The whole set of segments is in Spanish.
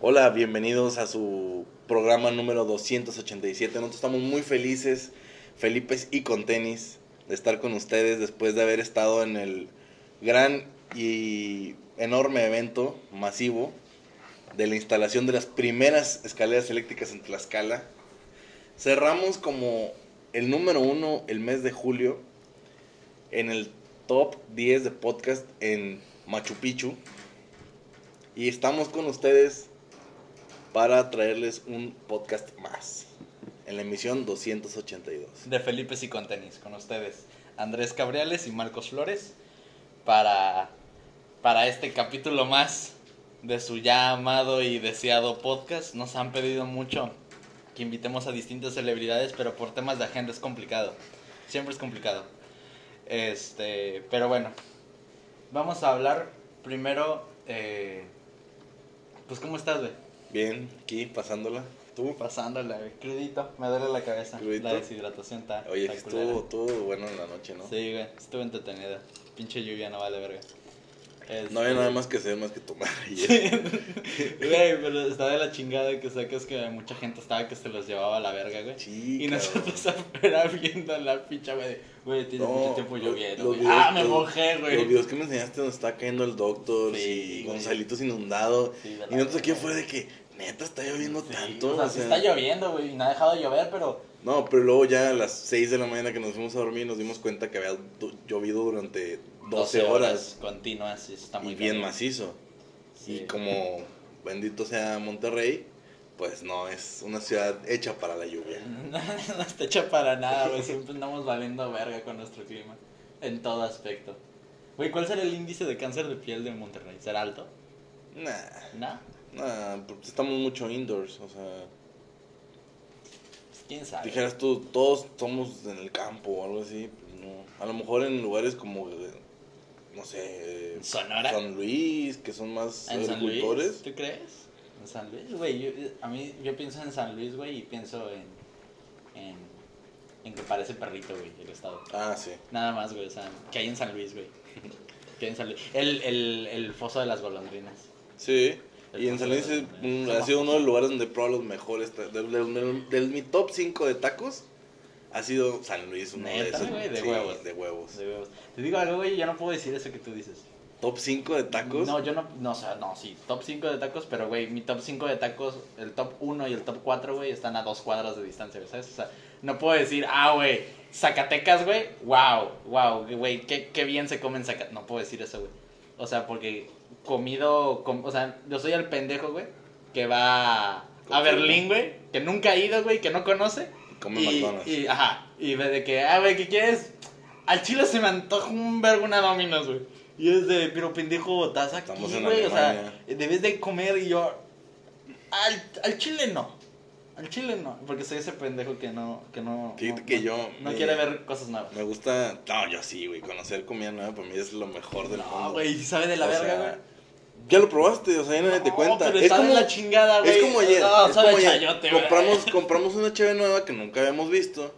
Hola, bienvenidos a su programa número 287. Nosotros estamos muy felices, Felipes y con tenis, de estar con ustedes después de haber estado en el gran y enorme evento masivo de la instalación de las primeras escaleras eléctricas en Tlaxcala. Cerramos como el número uno el mes de julio en el top 10 de podcast en Machu Picchu. Y estamos con ustedes para traerles un podcast más en la emisión 282. De Felipe y con tenis, con ustedes. Andrés Cabriales y Marcos Flores para, para este capítulo más de su ya amado y deseado podcast. Nos han pedido mucho que invitemos a distintas celebridades, pero por temas de agenda es complicado. Siempre es complicado. Este, pero bueno, vamos a hablar primero. Eh, pues, ¿cómo estás, güey? Bien, aquí pasándola. ¿Tú? Pasándola, güey. Crudito, me duele la cabeza. ¿Crudito? La deshidratación está. Oye, está estuvo, estuvo bueno en la noche, ¿no? Sí, güey, estuvo entretenida. Pinche lluvia no vale verga. Este, No había nada más que hacer más que tomar. Güey, pero está de la chingada que sacas que mucha gente estaba que se los llevaba a la verga, güey. Sí, Y nosotros afuera viendo la picha, güey. de, Güey, tiene No, mucho tiempo los- lloviendo, los güey. Ah, me los- mojé, Los güey. videos que me enseñaste donde está cayendo el doctor Sí, y. Gonzalitos inundado. Sí, de y nosotros aquí afuera de que, neta, está lloviendo Sí, tanto. O sea, o sí sea, está lloviendo, güey, y no ha dejado de llover, pero. No, pero luego ya a las 6 de la mañana que nos fuimos a dormir nos dimos cuenta que había llovido durante 12, horas. continuas está muy y bien macizo. Sí. Y como bendito sea Monterrey, pues no es una ciudad hecha para la lluvia. no está hecha para nada, güey. Siempre andamos valiendo verga con nuestro clima. En todo aspecto. Güey, ¿cuál será el índice de cáncer de piel de Monterrey? ¿Será alto? Nah, nah, porque estamos mucho indoors, o sea, Pues, quién sabe. dijeras tú, todos somos en el campo o algo así, pues no. A lo mejor en lugares como, eh, no sé, eh, ¿En Sonora? San Luis, que son más ¿En San Luis? agricultores. ¿Tú crees? En San Luis, güey. A mí, yo pienso en San Luis, güey, y pienso en, en. en que parece perrito, güey, el estado. Ah, sí. Nada más, güey, o sea, que hay en San Luis, güey. que hay en San Luis. El, el, el foso de las golondrinas. Sí. El Y en San Luis es ha sido uno de los lugares donde he probado los mejores. del- del- del- mi top 5 de tacos ha sido San Luis, uno de ¿Neta, esos. De sí, huevos. De huevos. De huevos. Te digo algo, güey, yo no puedo decir eso que tú dices. Top 5 de tacos. No, yo no, no, o sea, no, sí, top 5 de tacos, pero, güey, mi top 5 de tacos, el top 1 y el top 4, güey, están a dos cuadras de distancia, ¿sabes? O sea, no puedo decir, ah, güey, Zacatecas, güey, wow, wow, güey, qué, qué bien se come en Zacatecas. No puedo decir eso, güey. O sea, porque comido, com- o sea, yo soy el pendejo, güey, que va a. Berlín, güey, que nunca ha ido, güey, que no conoce. Come y, McDonald's. y, ajá, y ve de que, ah, güey, ¿qué quieres? Al chile se me antoja un vergo una Domino's, güey. Y es de, pero pendejo, estás aquí, güey. O sea, debes de comer y yo. Al, al chile no. Al chile no. Porque soy ese pendejo que no. Que no Fíjate no- que no- yo No me- quiere ver cosas nuevas. Me gusta. No, yo sí, güey. Conocer comida nueva para mí es lo mejor del mundo. No, güey, sabe de la O verga, güey. Ya lo probaste, o sea, ya nadie te No, cuenta. pero es como la chingada, güey. Es como ayer. No, es sabe como ayer. chayote, güey. compramos, compramos una cheve nueva que nunca habíamos visto.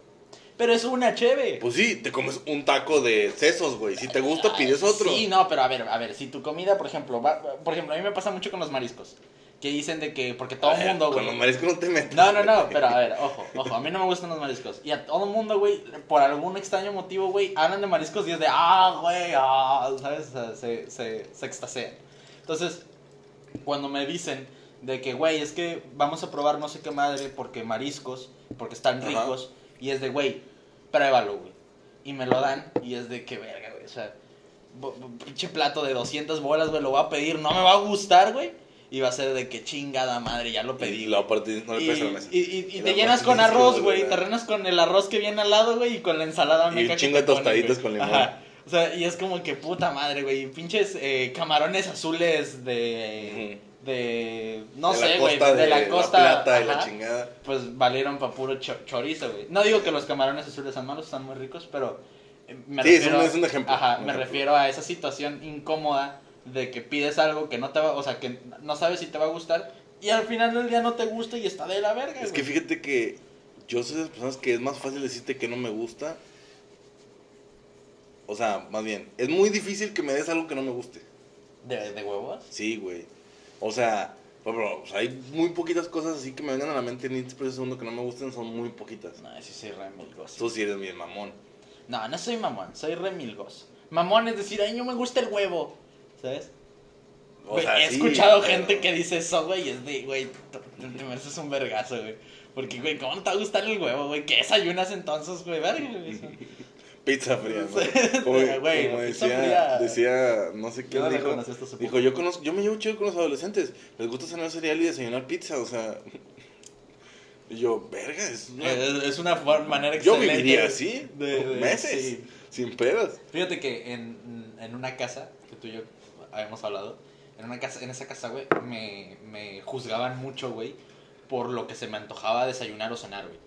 Pero es una cheve. Pues sí, te comes un taco de sesos, güey. Si te gusta, pides otro. Sí, no, pero a ver, a ver, si tu comida, por ejemplo, va- por ejemplo, a mí me pasa mucho con los mariscos. Que dicen de que, porque todo el mundo, Con güey. los mariscos no te metes. No, no, no, pero a ver, ojo, ojo, a mí no me gustan los mariscos. Y a todo el mundo, güey, por algún extraño motivo, güey, hablan de mariscos y es de, ah, güey, ah, ¿sabes? O sea, se, se, se extasian. Entonces, cuando me dicen de que, güey, es que vamos a probar no sé qué madre porque mariscos, porque están Ajá. ricos, y es de, güey, pruébalo, güey. Y me lo dan y es de que, verga, güey, o sea, pinche plato de 200 bolas, güey, lo voy a pedir, no me va a gustar, güey. Y va a ser de que chingada madre, ya lo pedí. Y la parte no le Y, la mesa. y- y- y Y te llenas con arroz, güey. Te rellenas con el arroz que viene al lado, güey, y con la ensalada Y meca un que chingo de güey. con limón. Ajá. O sea, y es como que puta madre, güey. Pinches eh, camarones azules de. de. no De la sé, güey. De, la costa. plata y la ajá, chingada. Pues valieron pa' puro cho- chorizo, güey. No digo que los camarones azules son malos, están muy ricos, pero. eh, Me Sí, es refiero, un- es un ejemplo, Ajá, un me ejemplo. refiero a esa situación incómoda de que pides algo que no te va. O sea, que no sabes si te va a gustar. Y al final del día no te gusta y está de la verga, Es que fíjate que yo soy de las personas que es más fácil decirte que no me gusta. O sea, más bien, es muy difícil que me des algo que no me guste. ¿De, de huevos? Sí, güey. O sea, Pero, bro, o sea, hay muy poquitas cosas así que me vengan a la mente en este preciso segundo que no me gusten, son muy poquitas. No, sí soy remilgoso. Tú sí eres bien mamón. No, no soy mamón, soy remilgoso. Mamón es decir, ay, no me gusta el huevo, ¿sabes? O he sí, escuchado pero- gente que dice eso, güey, y es de, güey, te mereces un vergazo, güey. Porque, güey, ¿cómo te va a gustar el huevo, güey? ¿Qué desayunas entonces, güey? Verga, güey. Pizza fría, ¿no? Como, pizza decía, fría. decía, no sé Yo quién no dijo, poco. dijo, yo conozco, yo me llevo chido con los adolescentes, les gusta cenar cereal y desayunar pizza, o sea, y yo, verga, es una- Es, es una for- manera yo excelente. viviría así, de- de- meses, sí. sin pedas. Fíjate que en, en una casa, que tú y yo habíamos hablado, en una casa, en esa casa, güey, me, me juzgaban mucho, güey, por lo que se me antojaba desayunar o cenar, güey.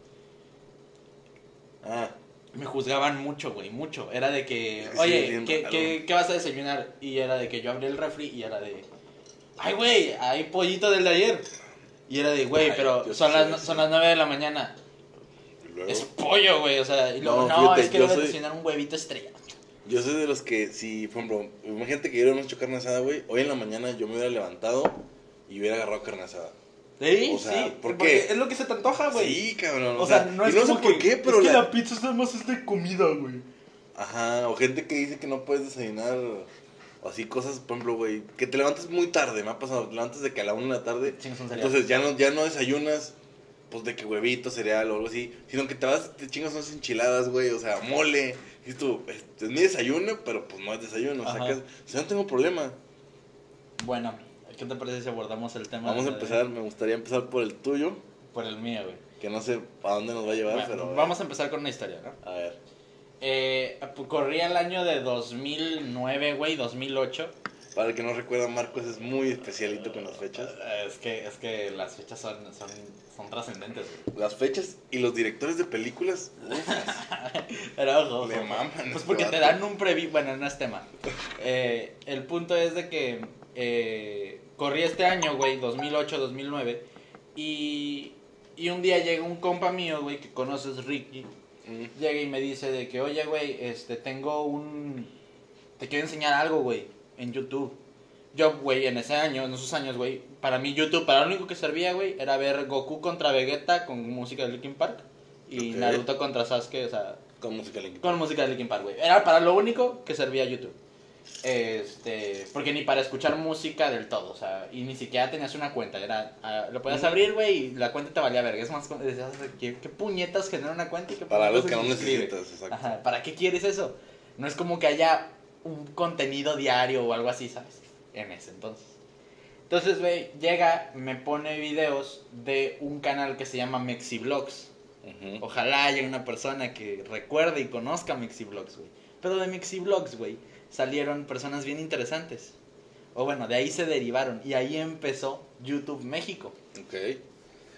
Ah, Me juzgaban mucho, güey, mucho. Era de que, Sí, oye, bien ¿qué, qué, qué vas a desayunar? Y era de que yo abrí el refri y era de, ay, güey, hay pollito del de ayer. Y era de, güey, pero son sí, las, sí. son las 9 de la mañana. luego, Es pollo, güey, o sea, y luego, No, no, fíjate, es que soy- desayunar un huevito estrella. yo soy de los que, si, por ejemplo, imagínate que yo hubiera hecho carne asada, güey, hoy en la mañana yo me hubiera levantado y hubiera agarrado carne asada. Sí, O sea, sí, ¿por porque qué? es lo que se te antoja, güey. Sí, cabrón, O sea, no y es no sé por qué, pero es que la- la pizza nada más es de comida, güey. Ajá, o gente que dice que no puedes desayunar, o así cosas, por ejemplo, güey, que te levantas muy tarde, me ha pasado, te levantas de que a la una de la tarde, cereal. entonces ya no, ya no desayunas, pues de que huevito, cereal o algo así, sino que te vas, te chingas unas enchiladas, güey, o sea, mole, y tú, es, es mi desayuno, pero pues no es desayuno, o sea, Ajá. que, o sea, no tengo problema. Bueno, ¿qué te parece si abordamos el tema? Vamos a de- empezar, me gustaría empezar por el tuyo, Por el mío, güey. que no sé a dónde nos va a llevar, Bueno, pero... vamos a empezar con una historia, ¿no? A ver, Eh, corría el año de 2009, güey, 2008. para el que no recuerda, Marcos es muy especialito con las fechas. Eh, Es que, es que las fechas son, son, son trascendentes, güey. Las fechas y los directores de películas, Pero ojo, Le maman Pues este porque te dan un preview. Bueno, no es tema. Eh, el punto es de que eh, corrí este año, güey, 2008, 2009. Y, y un día llega un compa mío, güey, que conoces, Ricky. Mm. Llega y me dice de que, oye, güey, este, tengo un... Te quiero enseñar algo, güey, en YouTube. Yo, güey, en ese año, en esos años, güey, para mí YouTube, para lo único que servía, güey, era ver Goku contra Vegeta con música de Linkin Park. Y Ok. Naruto contra Sasuke, o sea, Con música Linkin con música de Linkin Park, güey. Era para lo único que servía YouTube. Este, porque ni para escuchar música del todo, o sea, y ni siquiera tenías una cuenta, era, ah, lo podías abrir, güey, y la cuenta te valía verga. Es más, decías, ¿qué, qué puñetas genera una cuenta y qué Para algo que no necesitas, exacto. Ajá, ¿para qué quieres eso? No es como que haya un contenido diario o algo así, ¿sabes? En ese entonces. Entonces, güey, llega, me pone videos de un canal que se llama Mexiblogs. Ojalá haya una persona que recuerde y conozca Mixiblogs, güey. Pero de Mixiblogs, güey, salieron personas bien interesantes. O bueno, de ahí se derivaron. Y ahí empezó YouTube México. Ok.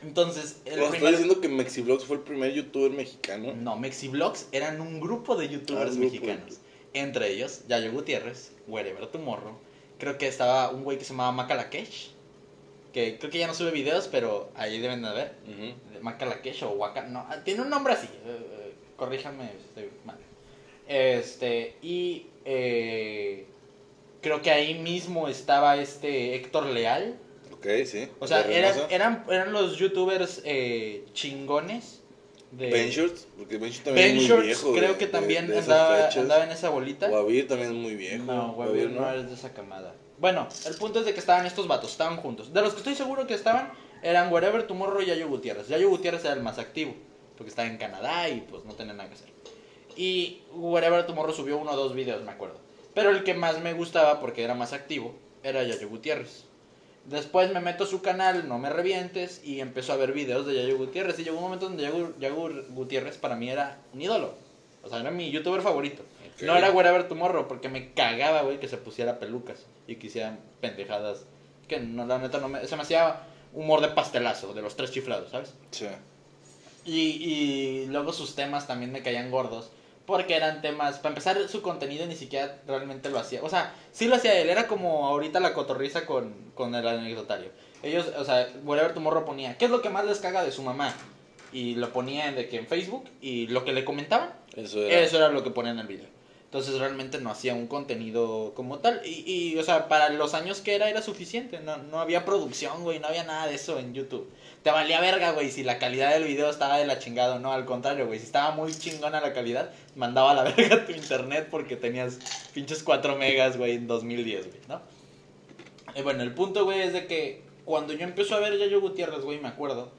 Entonces, el estoy primer- diciendo que Mexiblogs fue el primer youtuber mexicano. No, Mexiblogs eran un grupo de Ah, youtubers grupo. mexicanos. Entre ellos, Yayo Gutiérrez, Wherever Tomorrow. Creo que estaba un güey que se llamaba Macalakesh. Que creo que ya no sube videos, pero ahí deben de. Ujú. Macalakesh o Waka, no, ah, tiene un nombre así, eh, corríjame si estoy mal. Este, y eh, creo que ahí mismo estaba este Héctor Leal. Ok, sí. O sea, eran, eran, eran los youtubers eh, chingones. De Ben Shorts, porque Ben Shorts también es muy viejo. creo de- que también de andaba, en esa bolita. Guavir también es muy viejo. No, Guavir, güey, no eres de esa camada. Bueno, el punto es de que estaban estos vatos, estaban juntos. De los que estoy seguro que estaban, eran Wherever Tomorrow y Yayo Gutiérrez. Yayo Gutiérrez era el más activo, porque estaba en Canadá y pues no tenía nada que hacer. Y Wherever Tomorrow subió uno o dos videos, me acuerdo. Pero el que más me gustaba, porque era más activo, era Yayo Gutiérrez. Después me meto a su canal, no me revientes, y empezó a ver videos de Yayo Gutiérrez. Y llegó un momento donde Yayo, Yayo Gutiérrez para mí era un ídolo. O sea, era mi youtuber favorito. No era Wherever Tomorrow, porque me cagaba, güey, que se pusiera pelucas y que hicieran pendejadas. Que no, la neta no me. Se me hacía humor de pastelazo, de los tres chiflados, ¿sabes? Sí. Y, y luego sus temas también me caían gordos. Porque eran temas. Para empezar, su contenido ni siquiera realmente lo hacía. O sea, sí lo hacía él. Era como ahorita la cotorriza con, con el anecdotario. Ellos, o sea, Whatever Tomorrow ponía. ¿Qué es lo que más les caga de su mamá? Y lo ponía de que en Facebook. Y lo que le comentaban, Eso era. eso era lo que ponía en el video. Entonces realmente no hacía un contenido como tal. Y, y, o sea, para los años que era, era suficiente. No, no había producción, güey, no había nada de eso en YouTube. Te valía verga, güey, si la calidad del video estaba de la chingada o no. Al contrario, güey, si estaba muy chingona la calidad, mandaba a la verga tu internet porque tenías pinches 4 megas, güey, en 2010, güey, ¿no? Y bueno, el punto, güey, es de que cuando yo empecé a ver Yayo Gutiérrez, güey, me acuerdo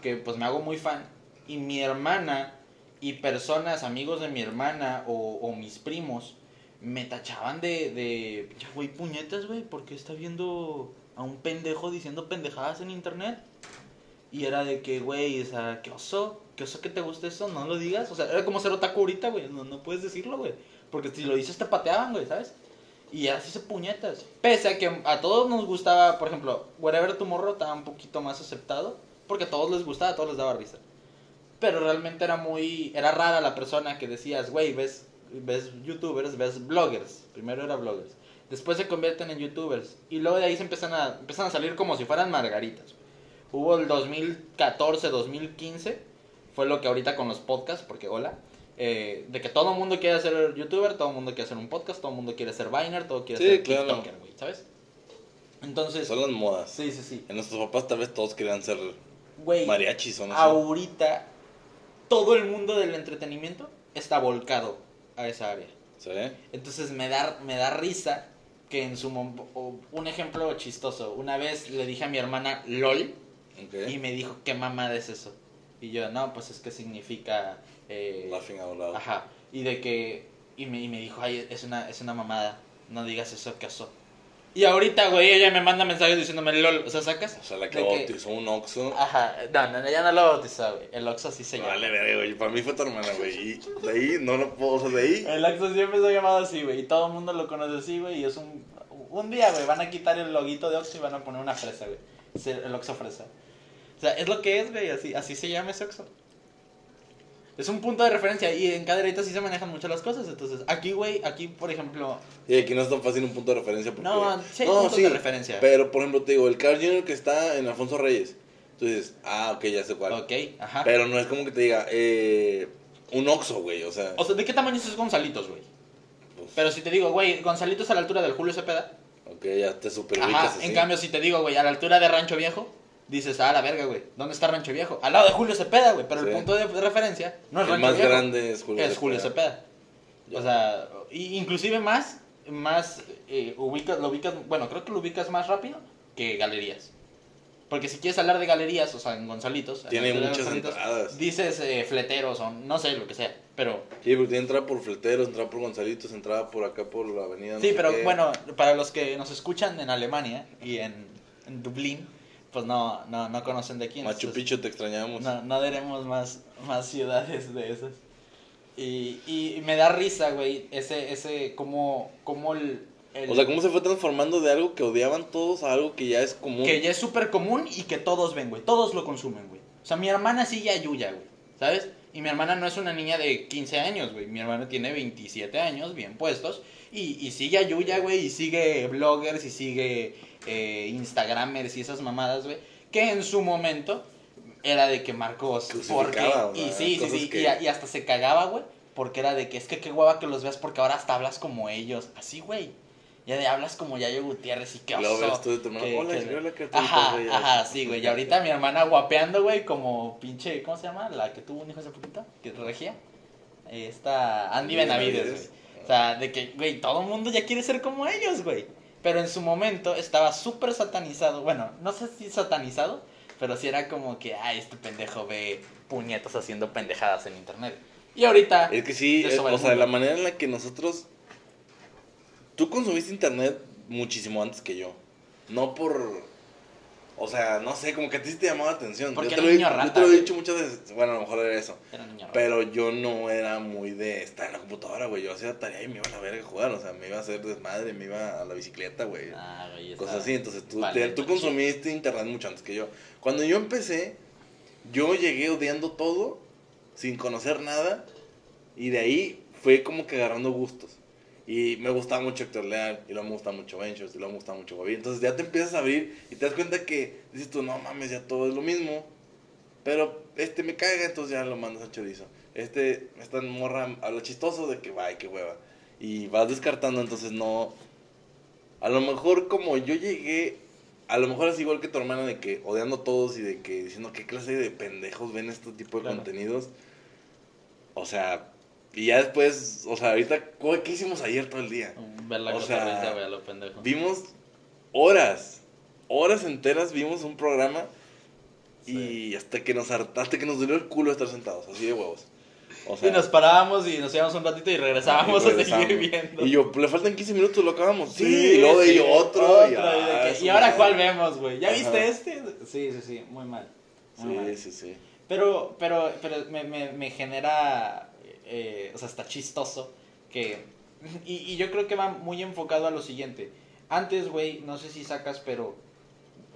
que pues me hago muy fan. Y mi hermana y personas, amigos de mi hermana o, o mis primos, me tachaban de, de, ya, güey, puñetas, güey, porque está viendo a un pendejo diciendo pendejadas en internet. Y era de que, güey, o sea, qué oso, qué oso que te guste eso, no lo digas. O sea, era como ser otaku ahorita, güey, no, no puedes decirlo, güey. Porque si lo dices te pateaban, güey, ¿sabes? Y así se puñetas. Pese a que a todos nos gustaba, por ejemplo, Wherever Tomorrow estaba un poquito más aceptado. Porque a todos les gustaba, a todos les daba risa. Pero realmente era muy. Era rara la persona que decías, güey, ves, ves youtubers, ves bloggers. Primero era bloggers. Después se convierten en youtubers. Y luego de ahí se empiezan a, empiezan a salir como si fueran margaritas. Hubo el 2014, 2015. Fue lo que ahorita con los podcasts, porque hola. Eh, de que todo el mundo quiere ser youtuber, todo el mundo quiere hacer un podcast, todo el mundo quiere ser Viner, todo quiere Sí, ser claro. TikToker, güey, ¿sabes? Entonces, Son las modas. sí, sí, sí. En nuestros papás tal vez todos querían ser Güey, mariachis o no ahorita todo el mundo del entretenimiento está volcado a esa área. ¿Sí? Entonces me da, me da risa que en su un ejemplo chistoso, una vez le dije a mi hermana LOL y me dijo, ¿qué mamada es eso? Y yo, no, pues es que significa... eh, Laughing out loud. Ajá. Y de que. Y me, y me dijo, ay, es una, es una mamada. No digas eso, que oso. Y ahorita, güey, ella me manda mensajes diciéndome LOL. O sea, sacas. O sea, la que De que- bautizó un Oxxo. Ajá. No, no, ella no lo bautizó, güey. El Oxxo sí se llama. Vale, verga, güey. Para mí fue tu hermana, güey. Y de ahí no lo puedo. O sea, de ahí. El Oxxo siempre se ha llamado así, güey. Y todo el mundo lo conoce así, güey. Y es un. Un día, güey, van a quitar el loguito de Oxxo y van a poner una fresa, güey. El Oxxo fresa. O sea, es lo que es, güey. Así, así se llama ese Oxxo. Es un punto de referencia y en caderita sí se manejan mucho las cosas. Entonces, aquí, güey, aquí, por ejemplo, Y aquí no es tan fácil un punto de referencia. Porque... No, sí hay puntos de referencia. Pero, por ejemplo, te digo, el Carl Jr. que está en Alfonso Reyes. Tú dices, ah, ok, ya sé cuál. Ok, ajá. Pero no es como que te diga, eh, un Oxxo, güey. O sea, O sea, ¿de qué tamaño es Gonzalitos, güey? pues, Pero si te digo, güey, Gonzalitos a la altura del Julio Cepeda. ok, ya te super Ajá, así. en cambio, si te digo, güey, a la altura de Rancho Viejo, dices, ah, la verga, güey. ¿Dónde está Rancho Viejo? Al lado de Julio Cepeda, güey. Pero Sí. el punto de referencia no es el Rancho más Viejo. grande es Julio es Julio Cepeda. O sea, y- inclusive más, más, eh, ubicas, lo ubicas, bueno, creo que lo ubicas más rápido que galerías. Porque si quieres hablar de galerías, o sea, en Gonzalitos. en Tiene muchas Gonzalitos, entradas. Dices eh, fleteros o no sé, lo que sea. Pero Sí, porque tiene entrada por Fleteros, entrada por Gonzalitos, entrada por acá por la avenida. Sí, pero bueno, para los que nos escuchan en Alemania y en, en Dublín, pues no, no, no conocen de aquí. Machu Picchu, te extrañamos. No, no daremos más, más ciudades de esas. Y, y me da risa, güey, ese, ese, como, como el, el- O sea, ¿cómo se fue transformando de algo que odiaban todos a algo que ya es común? que ya es súper común y que todos ven, güey, todos lo consumen, güey. O sea, mi hermana sigue a Yuya, güey, ¿sabes? Y mi hermana no es una niña de 15 años, güey. Mi hermana tiene 27 años, bien puestos. Y, y sigue a Yuya, güey. Y sigue bloggers y sigue eh, Instagramers y esas mamadas, güey. Que en su momento era de que Marcos. Porque, y sí, sí, sí. que- Y, a- y hasta se cagaba, güey. Porque era de que es que qué hueva que los veas porque ahora hasta hablas como ellos. Así, güey. Ya de hablas como Yayo Gutiérrez y qué oso. ves tú de tu hermano, que- hola, que- escribe la Ajá, güey, ajá, ya. sí, güey. Y ahorita mi hermana guapeando, güey, como pinche, ¿cómo se llama? La que tuvo un hijo hace poquito, que regia. Esta Andy Benavides. güey. O sea, de que, güey, todo el mundo ya quiere ser como ellos, güey. Pero en su momento estaba súper satanizado. Bueno, no sé si satanizado, pero sí era como que, ay, este pendejo ve puñetas haciendo pendejadas en internet. Y ahorita. Es que sí, de es- sobre o sea, mundo. la manera en la que nosotros... Tú consumiste internet muchísimo antes que yo. No por... O sea, no sé, como que a ti sí te llamaba la atención. Porque yo, te era lo, he- niño yo rata, te lo he dicho muchas veces. Bueno, a lo mejor era eso. Era niño raro. Pero yo no era muy de estar en la computadora, güey. Yo hacía tarea y me iba a la verga a jugar. O sea, me iba a hacer desmadre, me iba a la bicicleta, güey. Ah, güey, Cosas así. Entonces tú, Vale, te- tú consumiste internet mucho antes que yo. Cuando yo empecé, yo llegué odiando todo, sin conocer nada. Y de ahí fue como que agarrando gustos. Y me gustaba mucho Héctor Leal, y luego me gustaba mucho Ventures, y luego me gustaba mucho Bobby. Entonces ya te empiezas a abrir y te das cuenta que dices tú, no mames, ya todo es lo mismo. Pero este me caga, entonces ya lo mandas a chorizo. Este, esta morra habla chistoso de que, vaya, qué hueva. y vas descartando, entonces no... A lo mejor como yo llegué, a lo mejor es igual que tu hermana de que odiando a todos y de que diciendo qué clase de pendejos ven este tipo de Claro. contenidos. O sea, y ya después, o sea, ahorita, ¿qué hicimos ayer todo el día? Ver la O sea, cotorrita, güey, a lo pendejo. Vimos horas, horas enteras vimos un programa Sí. y hasta que nos harta- hasta que nos dolió el culo estar sentados, así de huevos. O y nos parábamos y nos íbamos un ratito y regresábamos y a seguir viendo. Y yo, le faltan 15 minutos, lo acabamos. Sí, Sí, y luego de sí, ello otro. otro, y, y, de ah, que- su ¿y ahora cuál vemos, güey? ¿Ya Ajá. viste este? Sí, sí, sí, muy mal. Muy mal. Sí, sí, sí. Pero, pero, pero me, me, me genera, eh, o sea, está chistoso que, y, y yo creo que va muy enfocado a lo siguiente. Antes, güey, no sé si sacas, pero,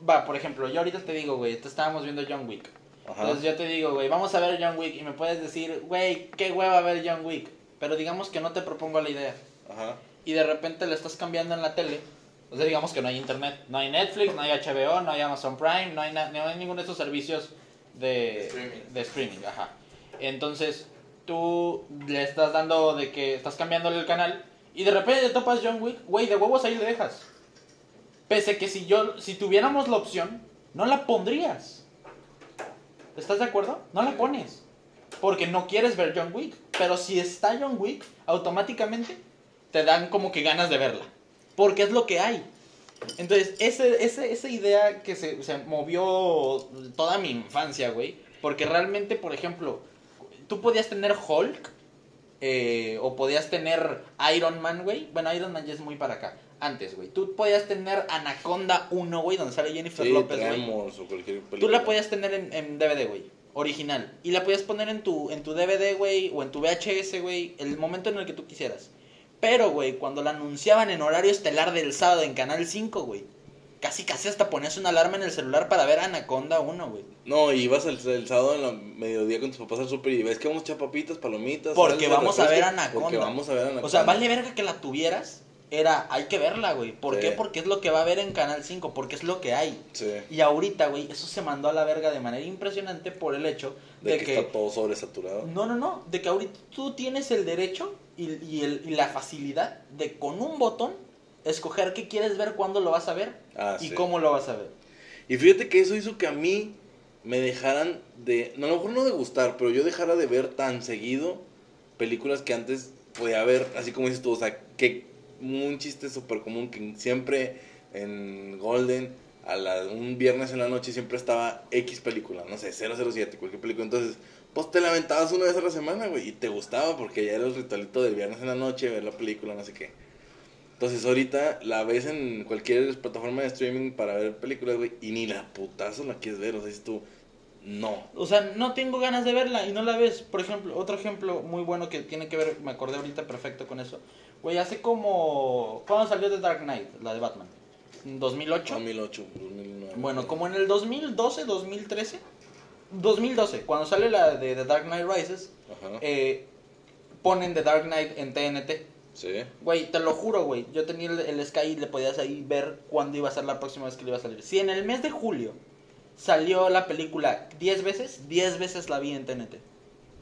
va, por ejemplo, yo ahorita te digo, güey, te estábamos viendo John Wick. Ajá. Entonces yo te digo, güey, vamos a ver John Wick y me puedes decir, güey, qué hueva ver John Wick. Pero digamos que no te propongo la idea. Ajá. Y de repente le estás cambiando en la tele. O sea, digamos que no hay internet. No hay Netflix, no hay HBO, no hay Amazon Prime, no hay, no hay ninguno de esos servicios de Streaming. de streaming. Ajá. Entonces, tú le estás dando de que estás cambiándole el canal y de repente te topas John Wick, güey, de huevos ahí le dejas. Pese que si yo, si tuviéramos la opción, no la pondrías. ¿Estás de acuerdo? No la pones. Porque no quieres ver John Wick. Pero si está John Wick, automáticamente te dan como que ganas de verla. Porque es lo que hay. Entonces, ese, ese, esa idea que se, se movió toda mi infancia, güey. Porque realmente, por ejemplo, tú podías tener Hulk. eh, o podías tener Iron Man, güey. Bueno, Iron Man ya es muy para acá. Antes, güey. Tú podías tener Anaconda 1, güey, donde sale Jennifer Sí, López, güey. Tú la podías tener en, en DVD, güey. Original. Y la podías poner en tu, en tu DVD, güey. O en tu VHS, güey. El momento en el que tú quisieras. Pero, güey, cuando la anunciaban en horario estelar del sábado en Canal 5, güey. Casi, casi hasta ponías una alarma en el celular para ver Anaconda 1, güey. No, y vas el, el sábado en la mediodía con tus papás al súper y ves que vamos a echar papitas, palomitas. Porque salsa, vamos a ver Anaconda. Porque vamos a ver Anaconda. O sea, vale verga que la tuvieras. Era, hay que verla, güey. ¿Por Sí. qué? Porque es lo que va a ver en Canal 5. Porque es lo que hay. Sí. Y ahorita, güey, eso se mandó a la verga de manera impresionante por el hecho De, de, que, que está todo sobresaturado. No, no, no. De que ahorita tú tienes el derecho y, y el- y la facilidad de con un botón escoger qué quieres ver, cuándo lo vas a ver Ah, y sí. cómo lo vas a ver. Y fíjate que eso hizo que a mí me dejaran de, no, a lo mejor no de gustar, pero yo dejara de ver tan seguido películas que antes podía ver, así como dices tú, o sea, que un chiste súper común que siempre en Golden, a la, un viernes en la noche siempre estaba X película, no sé, 007, cualquier película, entonces, pues te lamentabas una vez a la semana, güey, y te gustaba porque ya era el ritualito del viernes en la noche, ver la película, no sé qué. Entonces ahorita la ves en cualquier plataforma de streaming para ver películas, güey, y ni la putazo la quieres ver, o sea, dices tú, no. O sea, no tengo ganas de verla y no la ves. Por ejemplo, otro ejemplo muy bueno que tiene que ver, me acordé ahorita perfecto con eso. Güey, hace como... ¿Cuándo salió The Dark Knight, la de Batman? ¿En 2008? 2008, 2009. Bueno, como en el 2012, 2013. 2012, cuando sale la de The Dark Knight Rises, Ajá, eh, ponen The Dark Knight en TNT. Sí. Güey, te lo juro, güey. Yo tenía el, el Sky y le podías ahí ver cuándo iba a ser la próxima vez que le iba a salir. Si en el mes de julio salió la película 10 veces, 10 veces la vi en TNT.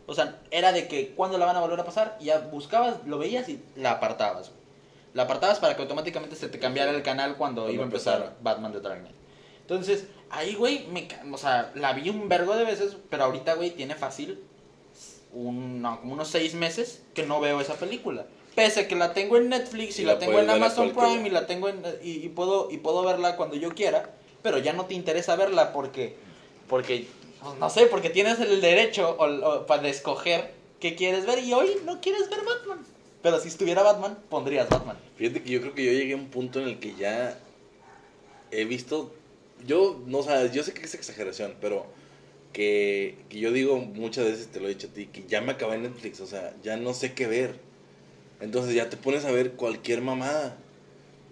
O sea, era de que cuándo la van a volver a pasar, ya buscabas, lo veías y la apartabas. güey. La apartabas para que automáticamente se te cambiara el canal cuando Cuando iba a empezar empezara. Batman The Dark Knight. Entonces, ahí, güey, me, o sea, la vi un vergo de veces, pero ahorita, güey, tiene fácil un, no, como unos seis meses que no veo esa película. Pese a que la tengo en Netflix y, Y la, la tengo en Amazon Prime y la tengo en, y, y puedo y puedo verla cuando yo quiera, pero ya no te interesa verla porque porque pues, no sé, porque tienes el derecho o, o para escoger qué quieres ver y hoy no quieres ver Batman. Pero si estuviera Batman, pondrías Batman. Fíjate que yo creo que yo llegué a un punto en el que ya he visto, yo, no, o sea, yo sé que es exageración, pero que, que yo digo muchas veces, te lo he dicho a ti, que ya me acabé Netflix, o sea, ya no sé qué ver. Entonces ya te pones a ver cualquier mamada.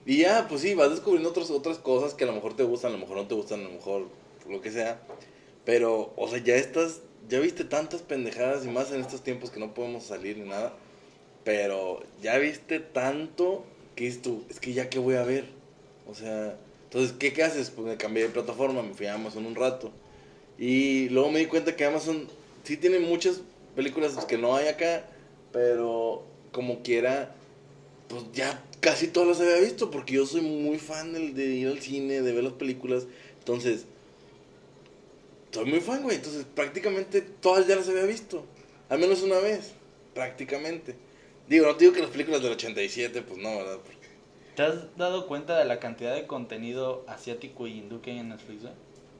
Y ya, pues sí, vas descubriendo otras, otras cosas que a lo mejor te gustan, a lo mejor no te gustan, a lo mejor lo que sea. Pero, o sea, ya estás, ya viste tantas pendejadas y más en estos tiempos que no podemos salir ni nada. Pero ya viste tanto que dices tú, es que ya qué voy a ver. O sea, entonces, ¿qué, qué haces? Pues me cambié de plataforma, me fui a Amazon un rato. Y luego me di cuenta que Amazon sí tiene muchas películas que no hay acá, pero como quiera, pues ya casi todas las había visto, porque yo soy muy fan del, de ir al cine, de ver las películas. Entonces, soy muy fan, güey. Entonces, prácticamente todas ya las había visto. Al menos una vez, prácticamente. Digo, no te digo que las películas del 87, pues no, ¿verdad? ¿Te has dado cuenta de la cantidad de contenido asiático y hindú que hay en Netflix? eh?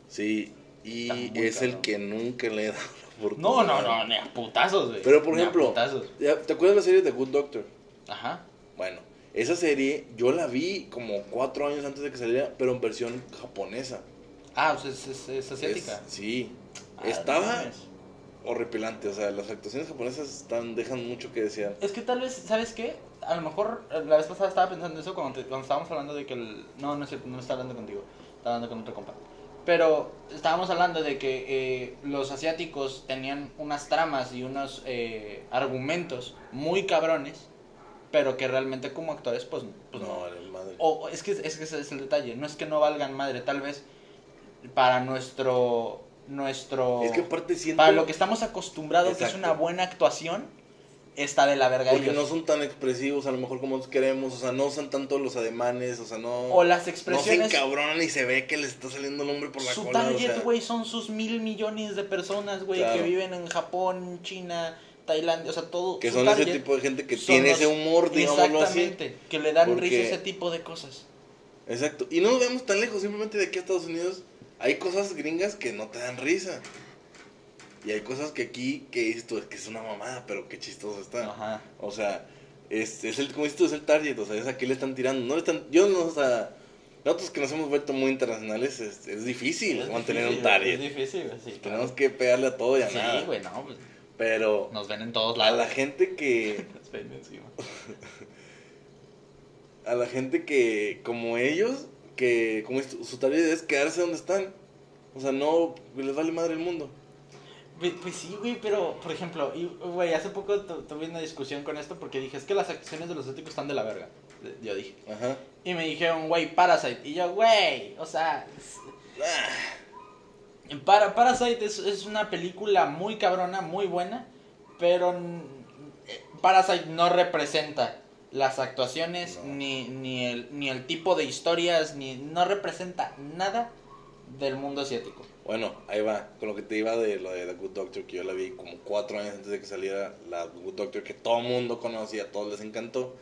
Sí, y es el que nunca le he dado la oportunidad. No, no, no, ni a putazos, güey. Pero por Ni ejemplo, putazos. ¿ya- ¿te acuerdas de la serie de Good Doctor? Ajá. Bueno, esa serie yo la vi como cuatro años antes de que saliera, pero en versión japonesa. Ah, pues es, es, es asiática. Es- sí. Ah, no Estaba mames. horripilante, o sea, las actuaciones japonesas están, dejan mucho que desear. Es que tal vez, ¿sabes qué? A lo mejor eh, la vez pasada estaba pensando eso cuando, te- cuando estábamos hablando de que el... No, no es cierto, no estaba hablando contigo. Estaba hablando con otro compa. Pero estábamos hablando de que eh, los asiáticos tenían unas tramas y unos eh, argumentos muy cabrones, pero que realmente como actores, pues, pues no. no, vale, madre. O es que, es que ese es el detalle. No es que no valgan madre, tal vez para nuestro... nuestro es que aparte siento para lo que estamos acostumbrados, que es una buena actuación, está de la verga porque ellos. no son tan expresivos a lo mejor como queremos, o sea, no usan tanto los ademanes, o sea, no o las no se expresiones. encabronan y se ve que les está saliendo el hombre por la su cola, o target, sea, güey, son sus mil millones de personas, güey, Claro. que viven en Japón, China, Tailandia, o sea, todo. que su son target ese tipo de gente que tiene los- ese humor, digámoslo así. Exactamente, que le dan Porque- risa a ese tipo de cosas. Exacto. Y no nos vemos tan lejos, simplemente de aquí a Estados Unidos hay cosas gringas que no te dan risa. Y hay cosas que aquí que tú, es que es una mamada, pero qué chistoso está. Ajá. O sea, es, es el, como tú, es el target, o sea, es a qué le están tirando. No le están, yo no, o sea, nosotros que nos hemos vuelto muy internacionales, es, es difícil Es mantener difícil, un target. Es difícil, sí. claro. Tenemos que pegarle a todo y a Sí, nada. güey, no, pues Pero nos ven en todos a lados. la gente que, Nos ven encima. a la gente que, como ellos, que como es- su target es quedarse donde están. O sea, no les vale madre el mundo. Pues, pues sí, güey, pero, por ejemplo, y, güey, hace poco tu- tuve una discusión con esto porque dije, es que las actuaciones de los éticos están de la verga. Yo dije. Ajá. Y me dijeron, güey, Parasite. Y yo, güey, o sea, es- Ah, para, Parasite es, es una película muy cabrona, muy buena, pero eh, Parasite no representa las actuaciones, No. ni, ni, el, ni el tipo de historias, ni no representa nada del mundo asiático. Bueno, ahí va, con lo que te iba de lo de The Good Doctor, que yo la vi como cuatro años antes de que saliera la Good Doctor, que todo el mundo conocía, a todos les encantó.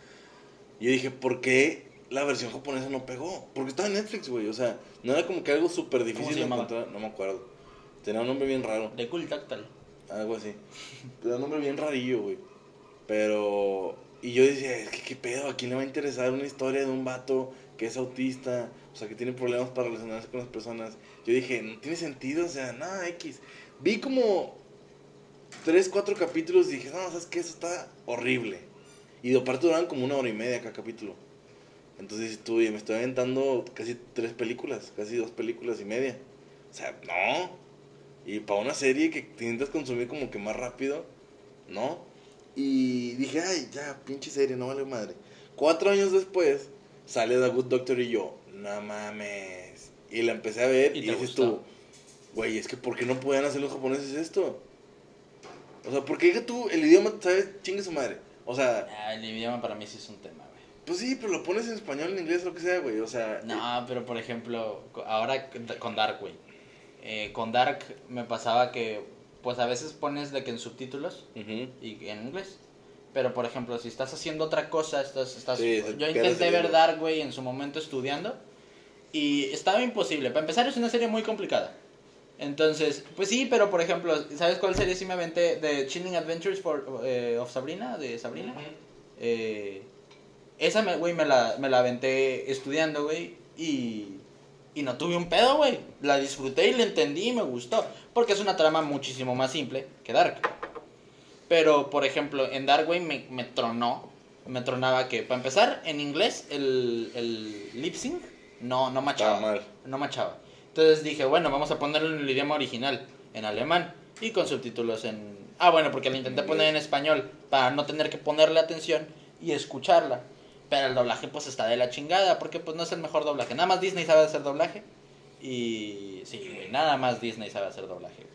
Y yo dije, ¿por qué la versión japonesa no pegó? Porque estaba en Netflix, güey, o sea, no era como que algo súper ¿Cómo difícil de encontrar, no me acuerdo. Tenía un nombre bien raro, De Cool Tactile. algo así. Tenía un nombre bien rarillo, güey. Pero, y yo decía, es que qué pedo, ¿a quién le va a interesar una historia de un vato que es autista? O sea, que tiene problemas para relacionarse con las personas. Yo dije, no tiene sentido, o sea, nada, X. Vi como tres, cuatro capítulos y dije, no, ¿sabes qué? Eso está horrible. Y de aparte duraban como una hora y media cada capítulo. Entonces estuve, me estoy aventando casi tres películas, casi dos películas y media. O sea, no. Y para una serie que intentas consumir como que más rápido, no. Y dije, ay, ya, pinche serie, no vale madre. Cuatro años después, sale The Good Doctor y yo, no mames. Y la empecé a ver ¿Y y, dices tú, güey, es que ¿por qué no podían hacer los japoneses esto? O sea, ¿por qué tú el idioma, sabes, chingue su madre? O sea, Ah, el idioma para mí sí es un tema, güey. pues sí, pero lo pones en español, en inglés, lo que sea, güey. O sea, No, pero por ejemplo, ahora con Dark, güey. Eh, con Dark me pasaba que, pues a veces pones de que en subtítulos y en inglés. Pero por ejemplo, si estás haciendo otra cosa, estás, estás... Sí, yo te intenté ver. Dark, güey, en su momento estudiando. Y estaba imposible. Para empezar, es una serie muy complicada. Entonces, pues sí, pero por ejemplo, ¿sabes cuál serie sí me aventé? The Chilling Adventures for, eh, of Sabrina, de Sabrina. Eh, esa, me- güey, me la, me la aventé estudiando, güey, y, y no tuve un pedo, güey. La disfruté y la entendí y me gustó. Porque es una trama muchísimo más simple que Dark. Pero, por ejemplo, en Dark, güey, me, me tronó. Me tronaba que, para empezar, en inglés, el, el lip sync no, no machaba. Mal. No machaba. Entonces dije, bueno, vamos a ponerlo en el idioma original, en alemán, y con subtítulos en... Ah, bueno, porque la intenté En poner en español para no tener que ponerle atención y escucharla. Pero el doblaje pues está de la chingada, porque pues no es el mejor doblaje. Nada más Disney sabe hacer doblaje. Y sí, güey, nada más Disney sabe hacer doblaje.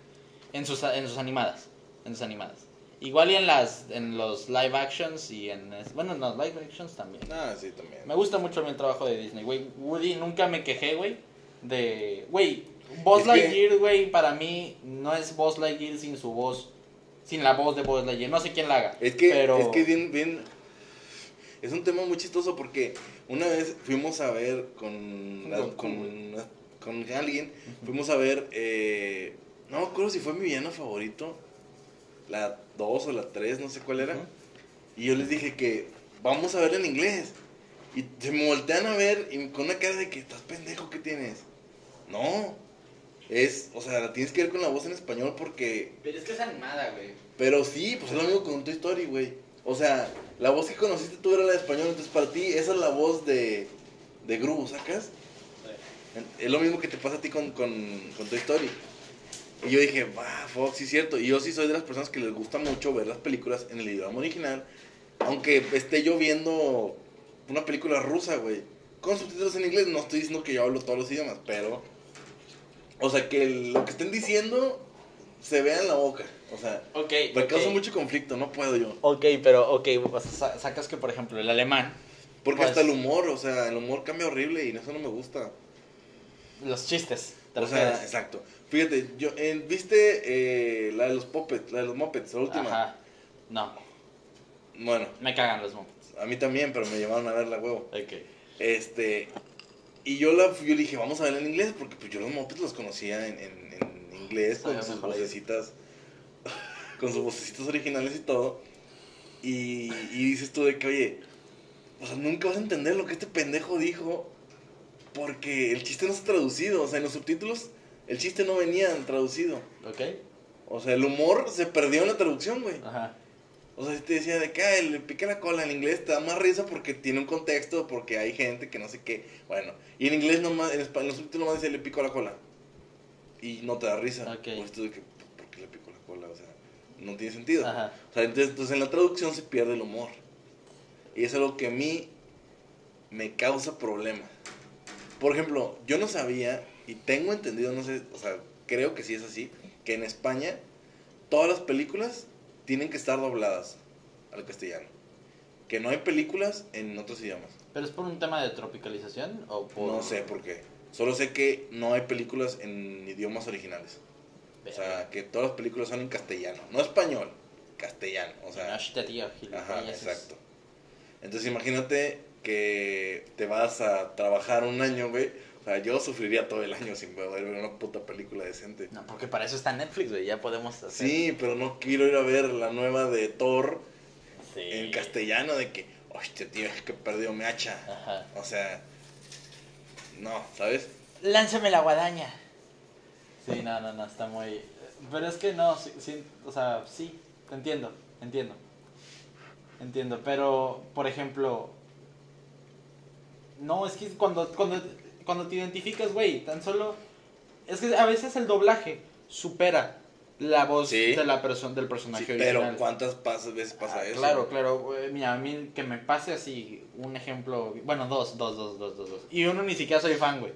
En sus, en sus animadas. En sus animadas. Igual y en las en los live actions y en bueno, en los live actions también. Ah, sí, también. Me gusta mucho el trabajo de Disney, güey. Woody nunca me quejé, güey, de güey, Buzz Lightyear, güey, para mí no es Buzz Lightyear sin su voz, sin la voz de Buzz Lightyear. No sé quién la haga. Es que, pero es que bien, bien. Es un tema muy chistoso porque una vez fuimos a ver con, la- con, con alguien, fuimos a ver, eh, no me acuerdo si fue mi villano favorito, la 2 o la 3, no sé cuál era. Ujú. Y yo les dije que vamos a verla en inglés. Y se me voltean a ver y con una cara de que estás pendejo, ¿qué tienes? No. Es, o sea, la tienes que ver con la voz en español porque Pero es que es animada, güey. pero sí, pues es lo mismo con Toy Story, güey. O sea, la voz que conociste tú era la de español, entonces para ti esa es la voz de, de Gru, ¿sacas? Es lo mismo que te pasa a ti con, con, con Toy Story. Y yo dije, va, Fox, sí es cierto. Y yo sí soy de las personas que les gusta mucho ver las películas en el idioma original. Aunque esté yo viendo una película rusa, güey. Con subtítulos en inglés, no estoy diciendo que yo hablo todos los idiomas, pero... O sea, que lo que estén diciendo se vea en la boca. O sea, Ok, me causa mucho conflicto, no puedo yo. Ok, pero, ok, sa- sacas que, por ejemplo, el alemán, Porque Pues- hasta el humor, o sea, el humor cambia horrible y eso no me gusta. los chistes, ¿te O sea, exacto. Fíjate, yo, eh, ¿viste eh, la de los Puppets, la de los Muppets, la última? Ajá. No, Bueno, me cagan los Muppets. a mí también, pero me llevaron a verla, huevo. Ok. Este, y yo, la, yo le dije, vamos a verla en inglés, porque pues yo los Muppets los conocía en, en, en inglés, con Sabía sus vocecitas, con sus vocecitas originales y todo. Y, y dices tú de que, oye, o sea, nunca vas a entender lo que este pendejo dijo, porque el chiste no está traducido, o sea, en los subtítulos el chiste no venía traducido. Ok. O sea, el humor se perdió en la traducción, güey. Ajá. O sea, si te decía de que "Ay, le pica la cola en inglés, te da más risa porque tiene un contexto, porque hay gente que no sé qué. Bueno, y en inglés nomás, en, español, en los subtítulos nomás dice le pico la cola. Y no te da risa. Ok. Pues tú de que, ¿por qué le pico la cola? O sea, no tiene sentido. Ajá. O sea, entonces, entonces en la traducción se pierde el humor. Y es algo que a mí me causa problemas. Por ejemplo, yo no sabía, y tengo entendido, no sé, o sea, creo que sí es así, que en España todas las películas tienen que estar dobladas al castellano. Que no hay películas en otros idiomas. ¿Pero es por un tema de tropicalización o por...? No sé por qué. Solo sé que no hay películas en idiomas originales. O sea, que todas las películas son en castellano. No español, castellano. O sea, No, tío, Ajá, exacto. Entonces imagínate que te vas a trabajar un año, güey. O sea, yo sufriría todo el año sin poder ver una puta película decente. No, porque para eso está Netflix, güey. Ya podemos hacer... Sí, pero no quiero ir a ver la nueva de Thor Sí. en castellano de que, hostia, tío, es que perdió mi hacha. Ajá. O sea, no, ¿sabes? Lánzame la guadaña. Sí, no, no, no, está muy... Pero es que no, sí, sí, o sea, sí, te entiendo, entiendo. Entiendo, pero, por ejemplo... No, es que cuando, cuando, cuando te identificas, güey, tan solo... Es que a veces el doblaje supera la voz Sí. de la persona del personaje Sí, original. pero ¿cuántas pas- veces pasa Ah, eso? Claro, claro. Mira, a mí que me pase así un ejemplo. Bueno, dos, dos, dos, dos, dos, dos. Y uno ni siquiera soy fan, güey.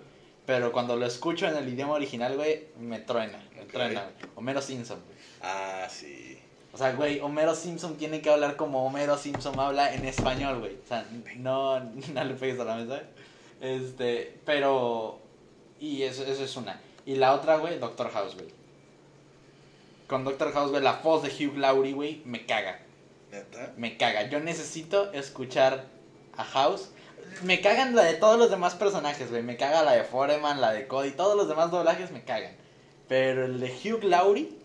Pero cuando lo escucho en el idioma original, güey, me truena. Me Ok. truena. Homero Simpson, güey. Ah, sí. O sea, güey, Homero Simpson tiene que hablar como Homero Simpson habla en español, güey. O sea, no, no le pegues a la mesa. Este, pero. Y eso, eso es una. Y la otra, güey, Doctor House, güey. Con Doctor House, güey, la voz de Hugh Laurie, güey, me caga. ¿Neta? Me caga. Yo necesito escuchar a House. Me cagan la de todos los demás personajes, güey. Me caga la de Foreman, la de Cody. Todos los demás doblajes me cagan. Pero el de Hugh Laurie,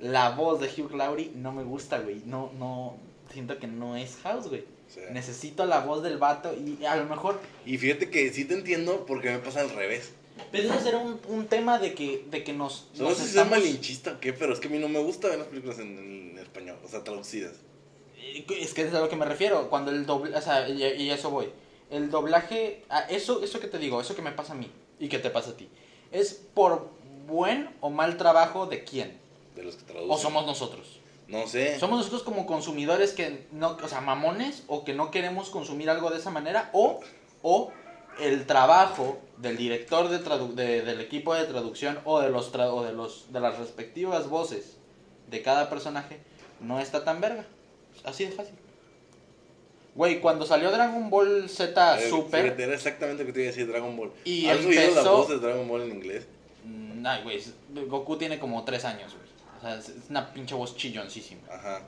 la voz de Hugh Laurie, no me gusta, güey. No, no. Siento que no es House, güey. Sí. Necesito la voz del vato y a lo mejor. Y fíjate que sí te entiendo porque me pasa al revés. Pero eso será un, un tema de que, de que nos. No nos sé si estamos- malinchista o qué, pero es que a mí no me gusta ver las películas en, en español, o sea, traducidas. Es que es a lo que me refiero. Cuando el doble, o sea, y, y eso voy. El doblaje, eso, eso que te digo, eso que me pasa a mí y que te pasa a ti, es por buen o mal trabajo de quién. De los que traducen. O somos nosotros. No sé. Somos nosotros como consumidores que no, o sea, mamones o que no queremos consumir algo de esa manera o, o el trabajo del director de tradu- de- del equipo de traducción o de los tra- o de los de las respectivas voces de cada personaje no está tan verga. Así de fácil. Güey, cuando salió Dragon Ball Z Eh, Super. Era exactamente lo que te iba a decir Dragon Ball. Y ¿Has oído la empezó- voz de Dragon Ball en inglés? Mm, Ay, güey, Goku tiene como tres años, güey. O sea, es una pinche voz chilloncísima. Ajá.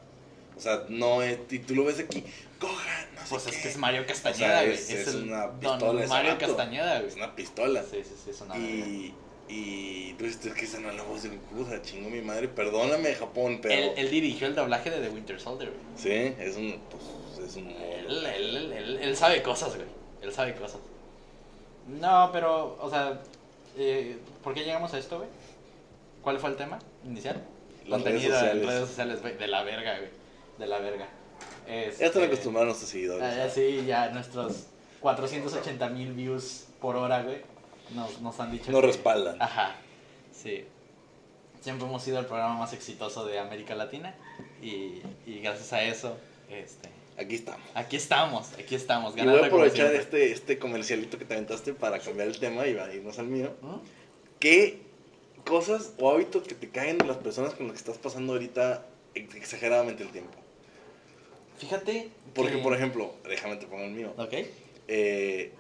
O sea, no es. Y tú lo ves aquí. Gohan, no sé Pues es qué. que es Mario O Castañeda, sea, güey. es, es, es el una don pistola. ese Mario. Castañeda, güey. Es una pistola. Sí, sí, sí, es una. Y. Y tú dices, es que esa no es la voz de o sea, chingo mi madre. Perdóname, Japón, pero. Él, él dirigió el doblaje de The Winter Soldier, güey. Sí, es un. Pues, es un. Él, él, él, él- él sabe cosas, güey. Él sabe cosas. No, pero, o sea, eh, ¿por qué llegamos a esto, güey? ¿Cuál fue el tema inicial? Las Contenido redes en redes sociales, güey. De la verga, güey. De la verga. Ya están Este, acostumbrados nuestros seguidores. ah, ya sí, ya nuestros 480 mil views por hora, güey. Nos, nos han dicho Nos que- respaldan. Ajá, sí. Siempre hemos sido el programa más exitoso de América Latina. Y, y gracias a eso, este, Aquí estamos. aquí estamos, aquí estamos. Y voy a aprovechar este, este comercialito que te aventaste para cambiar el tema y va- irnos al mío. ¿Mm? ¿Qué cosas o hábitos que te caen de las personas con las que estás pasando ahorita ex- exageradamente el tiempo? Fíjate. Porque, que- por ejemplo, déjame te pongo el mío. Ok. Eh,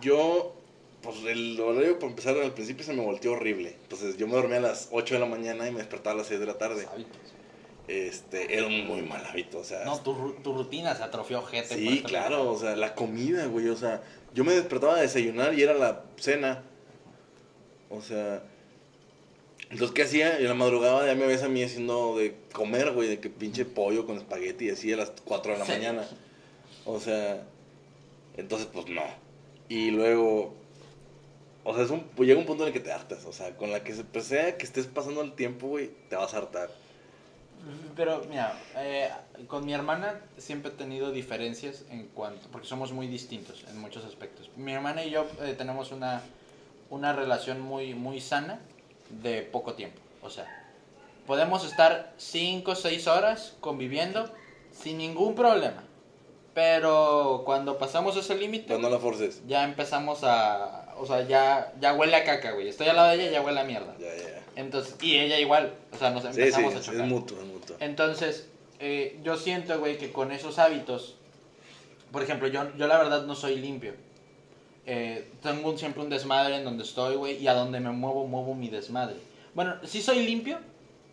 yo, pues el horario para empezar al principio se me volteó horrible. Entonces yo me dormía a las 8 de la mañana y me despertaba a las 6 de la tarde. Hábitos. Este, era un muy mal hábito, o sea. No, tu, tu rutina se atrofió gente. Sí, este claro, o sea, la comida, güey, o sea, yo me despertaba a desayunar y era la cena. O sea, entonces, ¿qué hacía? En la madrugada ya me ves a mí haciendo de comer, güey, de que pinche pollo con espagueti y así a las 4 de la mañana. O sea, entonces, pues no. Y luego, o sea, es un, pues, llega un punto en el que te hartas, o sea, con la que pues, sea que estés pasando el tiempo, güey, te vas a hartar. Pero mira, eh, con mi hermana siempre he tenido diferencias en cuanto, porque somos muy distintos en muchos aspectos. Mi hermana y yo eh, tenemos una, una relación muy, muy sana de poco tiempo. O sea, podemos estar 5 o 6 horas conviviendo sin ningún problema. Pero cuando pasamos ese límite, no la forces. ya empezamos a... O sea, ya, ya huele a caca, güey. Estoy al lado de ella y ya huele a mierda. Ya, ya, ya. Entonces, y ella igual. O sea, nos Sí, sí, empezamos a chocar. es mutuo, es mutuo. Entonces, eh, yo siento, güey, que con esos hábitos, por ejemplo, yo, yo la verdad no soy limpio. Eh, tengo un- siempre un desmadre en donde estoy, güey, y a donde me muevo, muevo mi desmadre. Bueno, sí soy limpio,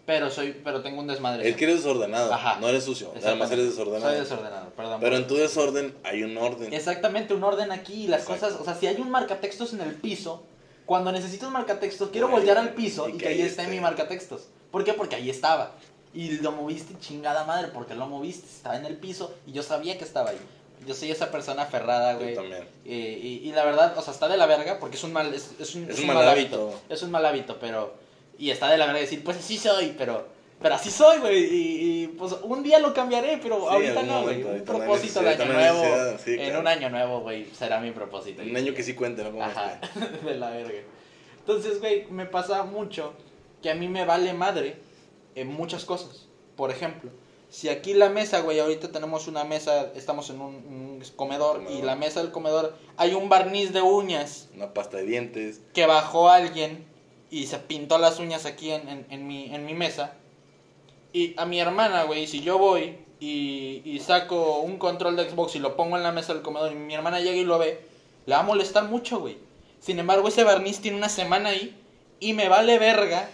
pero soy pero tengo un desmadre. Es que eres desordenado, Ajá. no eres sucio, nada más Exactamente. eres desordenado. Soy desordenado, perdón. Pero en tu desorden hay un orden. Exactamente, un orden aquí y las Exacto. cosas, o sea, si hay un marcatextos en el piso, cuando necesito un marcatextos, quiero Ahí, voltear al piso y y, que ahí esté. mi marcatextos. ¿Por qué? Porque ahí estaba. Y lo moviste chingada madre, porque lo moviste, estaba en el piso y yo sabía que estaba ahí. Yo soy esa persona aferrada, Yo güey. también. Eh, y, y la verdad, o sea, está de la verga porque es un mal, es, es un, Es es un un mal mal hábito. hábito. Es un mal hábito, pero... Y está de la verga decir, pues así soy, pero... Pero así soy, güey. Y, y, pues un día lo cambiaré, pero Sí, ahorita no, güey. Un propósito de año nuevo. En un año nuevo, güey, será mi propósito. Un año que sí cuente, ¿no? Como Ajá, este. de la verga. Entonces, güey, me pasa mucho que a mí me vale madre en muchas cosas. Por ejemplo, si aquí la mesa, güey, ahorita tenemos una mesa, estamos en un, un comedor, y la mesa del comedor hay un barniz de uñas Una pasta de dientes. que bajó alguien y se pintó las uñas aquí en, en, en mi, en mi mesa. Y a mi hermana, güey, si yo voy y, y saco un control de Xbox y lo pongo en la mesa del comedor y mi hermana llega y lo ve, le va a molestar mucho, güey. Sin embargo, ese barniz tiene una semana ahí y me vale verga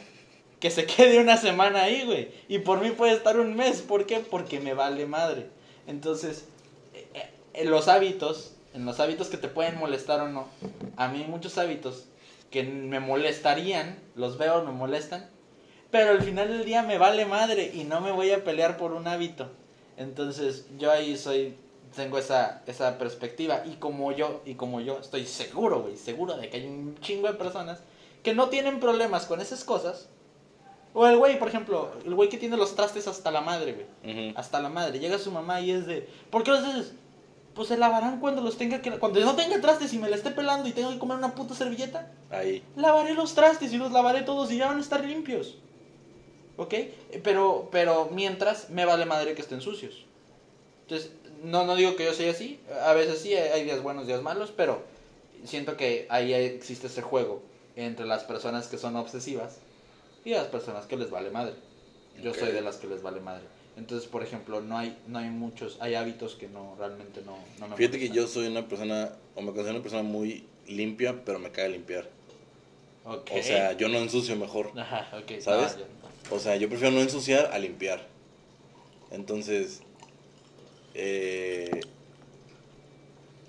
que se quede una semana ahí, güey. Y por mí puede estar un mes. ¿Por qué? Porque me vale madre. Entonces, eh, eh, en los hábitos, en los hábitos que te pueden molestar o no, a mí muchos hábitos que me molestarían, los veo, me molestan, pero al final del día me vale madre y no me voy a pelear por un hábito. Entonces, yo ahí soy tengo esa, esa perspectiva y como yo y como yo estoy seguro, güey, seguro de que hay un chingo de personas que no tienen problemas con esas cosas. O el güey, por ejemplo, el güey que tiene los trastes hasta la madre, güey. Hasta la madre. Llega su mamá y es de, ¿por qué los haces? Pues se lavarán cuando los tenga que cuando yo no tenga trastes y me la esté pelando y tengo que comer una puta servilleta. Ahí. Lavaré los trastes y los lavaré todos y ya van a estar limpios. ¿Ok? Pero, pero mientras me vale madre que estén sucios. Entonces, no, no digo que yo sea así. A veces sí, hay días buenos, días malos, pero siento que ahí existe ese juego entre las personas que son obsesivas y las personas que les vale madre. Yo soy de las que les vale madre. Entonces, por ejemplo, no hay, no hay muchos, hay hábitos que no, realmente no, no me Fíjate que yo soy una persona, o me considero una persona muy limpia, pero me caga limpiar. Ok. O sea, yo no ensucio mejor. Ajá, ok. ¿sabes? no, yo- O sea, yo prefiero no ensuciar a limpiar. Entonces, eh,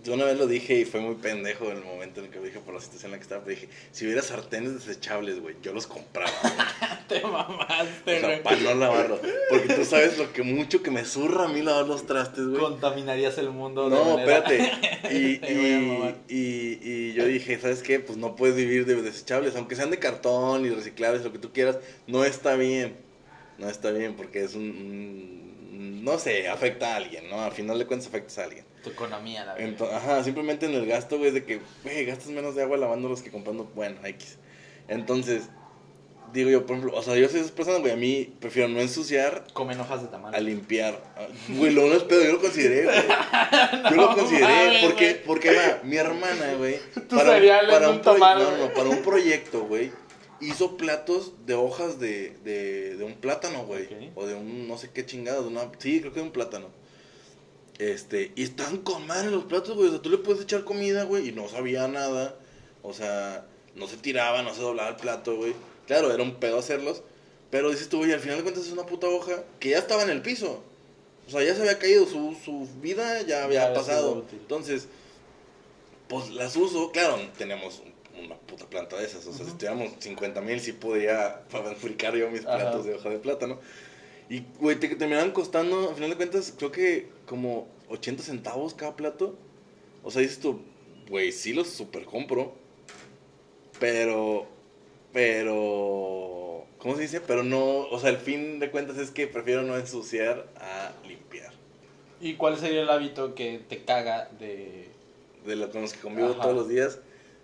yo una vez lo dije y fue muy pendejo en el momento en el que lo dije por la situación en la que estaba. Pero dije, si hubiera sartenes desechables, güey, yo los compraba. Te mamaste, o sea, güey. para no lavarlos. Porque tú sabes lo que mucho que me zurra a mí lavar los trastes, güey. Contaminarías el mundo de No, manera- espérate. Y, y, y yo dije, ¿sabes qué? Pues no puedes vivir de desechables, aunque sean de cartón y reciclables, lo que tú quieras, no está bien. No está bien porque es un... un- no sé, afecta a alguien, ¿no? Al final de cuentas afectas a alguien. Tu economía, la verdad. Ajá, simplemente en el gasto, güey, de que, güey, gastas menos de agua lavándolos que comprando, bueno, X. Entonces, digo yo, por ejemplo, o sea, yo soy esa persona, güey, a mí prefiero no ensuciar Comen hojas de tamal. a limpiar. Ah, Güey, lo no es pedo, yo lo consideré, güey. Yo lo No consideré porque, porque va, mi hermana, güey. Tu cereal en un pro- tamal, No, no, para un proyecto, güey. Hizo platos de hojas de, de, de un plátano, güey. Ok. O de un no sé qué chingado, de una. Sí, creo que de un plátano. Este, y están con madre los platos, güey. O sea, tú le puedes echar comida, güey, y no sabía nada. O sea, no se tiraba, no se doblaba el plato, güey. Claro, era un pedo hacerlos. Pero dices tú, güey, al final de cuentas es una puta hoja que ya estaba en el piso. O sea, ya se había caído, su, su vida ya había Ya pasado. Entonces, pues las uso. Claro, tenemos una puta planta de esas. O sea, si tuviéramos 50 mil, sí podría fabricar yo mis Ajá. platos de hoja de plátano. Y, güey, te terminaban costando, al final de cuentas, creo que como 80 centavos cada plato. O sea, dices tú, güey, sí los super compro. Pero, pero, ¿cómo se dice? Pero no, o sea, el fin de cuentas es que prefiero no ensuciar a limpiar. ¿Y cuál sería el hábito que te caga de... De los con los que convivo Ajá. todos los días.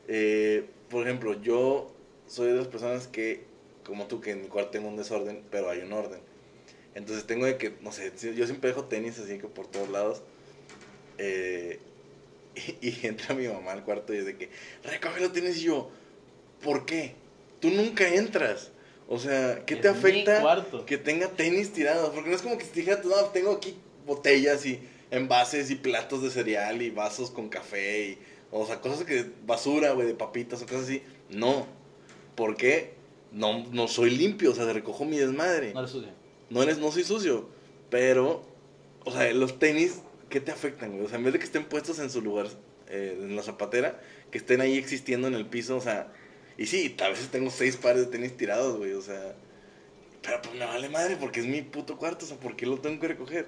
Eh, por ejemplo, yo soy de las personas que, como tú, que en mi cuarto tengo un desorden, pero hay un orden. Entonces tengo de que, no sé, yo siempre dejo tenis así que por todos lados. Eh, y, y entra mi mamá al cuarto y es de que, recoge los tenis y yo, ¿por qué? Tú nunca entras. O sea, ¿qué te Es afecta que tenga tenis tirados? Porque no es como que si dijera, no, tengo aquí botellas y envases y platos de cereal y vasos con café y, o sea, cosas que, basura, güey, de papitas o cosas así. No. ¿Por qué? No, no soy limpio, o sea, recojo mi desmadre. No sucio. No eres, no soy sucio, pero, o sea, los tenis, ¿qué te afectan, güey? O sea, en vez de que estén puestos en su lugar, eh, en la zapatera, que estén ahí existiendo en el piso, o sea, y sí, a veces tengo seis pares de tenis tirados, güey, o sea, pero pues me vale madre porque es mi puto cuarto, o sea, ¿por qué lo tengo que recoger?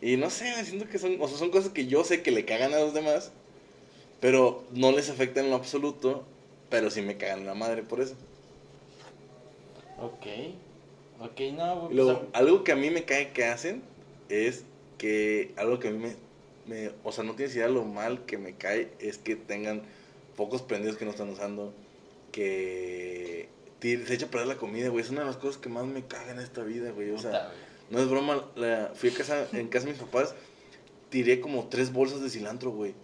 Y no sé, me siento que son, o sea, son cosas que yo sé que le cagan a los demás, pero no les afectan en lo absoluto, pero sí me cagan la madre por eso. Ok. Ok, no, güey. Pues, algo que a mí me cae que hacen es que algo que a mí me, me- o sea, no tienes idea lo mal que me cae es que tengan pocos prendidos que no están usando, que se echa a perder la comida, güey, es una de las cosas que más me caga en esta vida, güey, o puta, sea, güey. no es broma, la- fui a casa, en casa de mis papás, tiré como tres bolsas de cilantro, güey,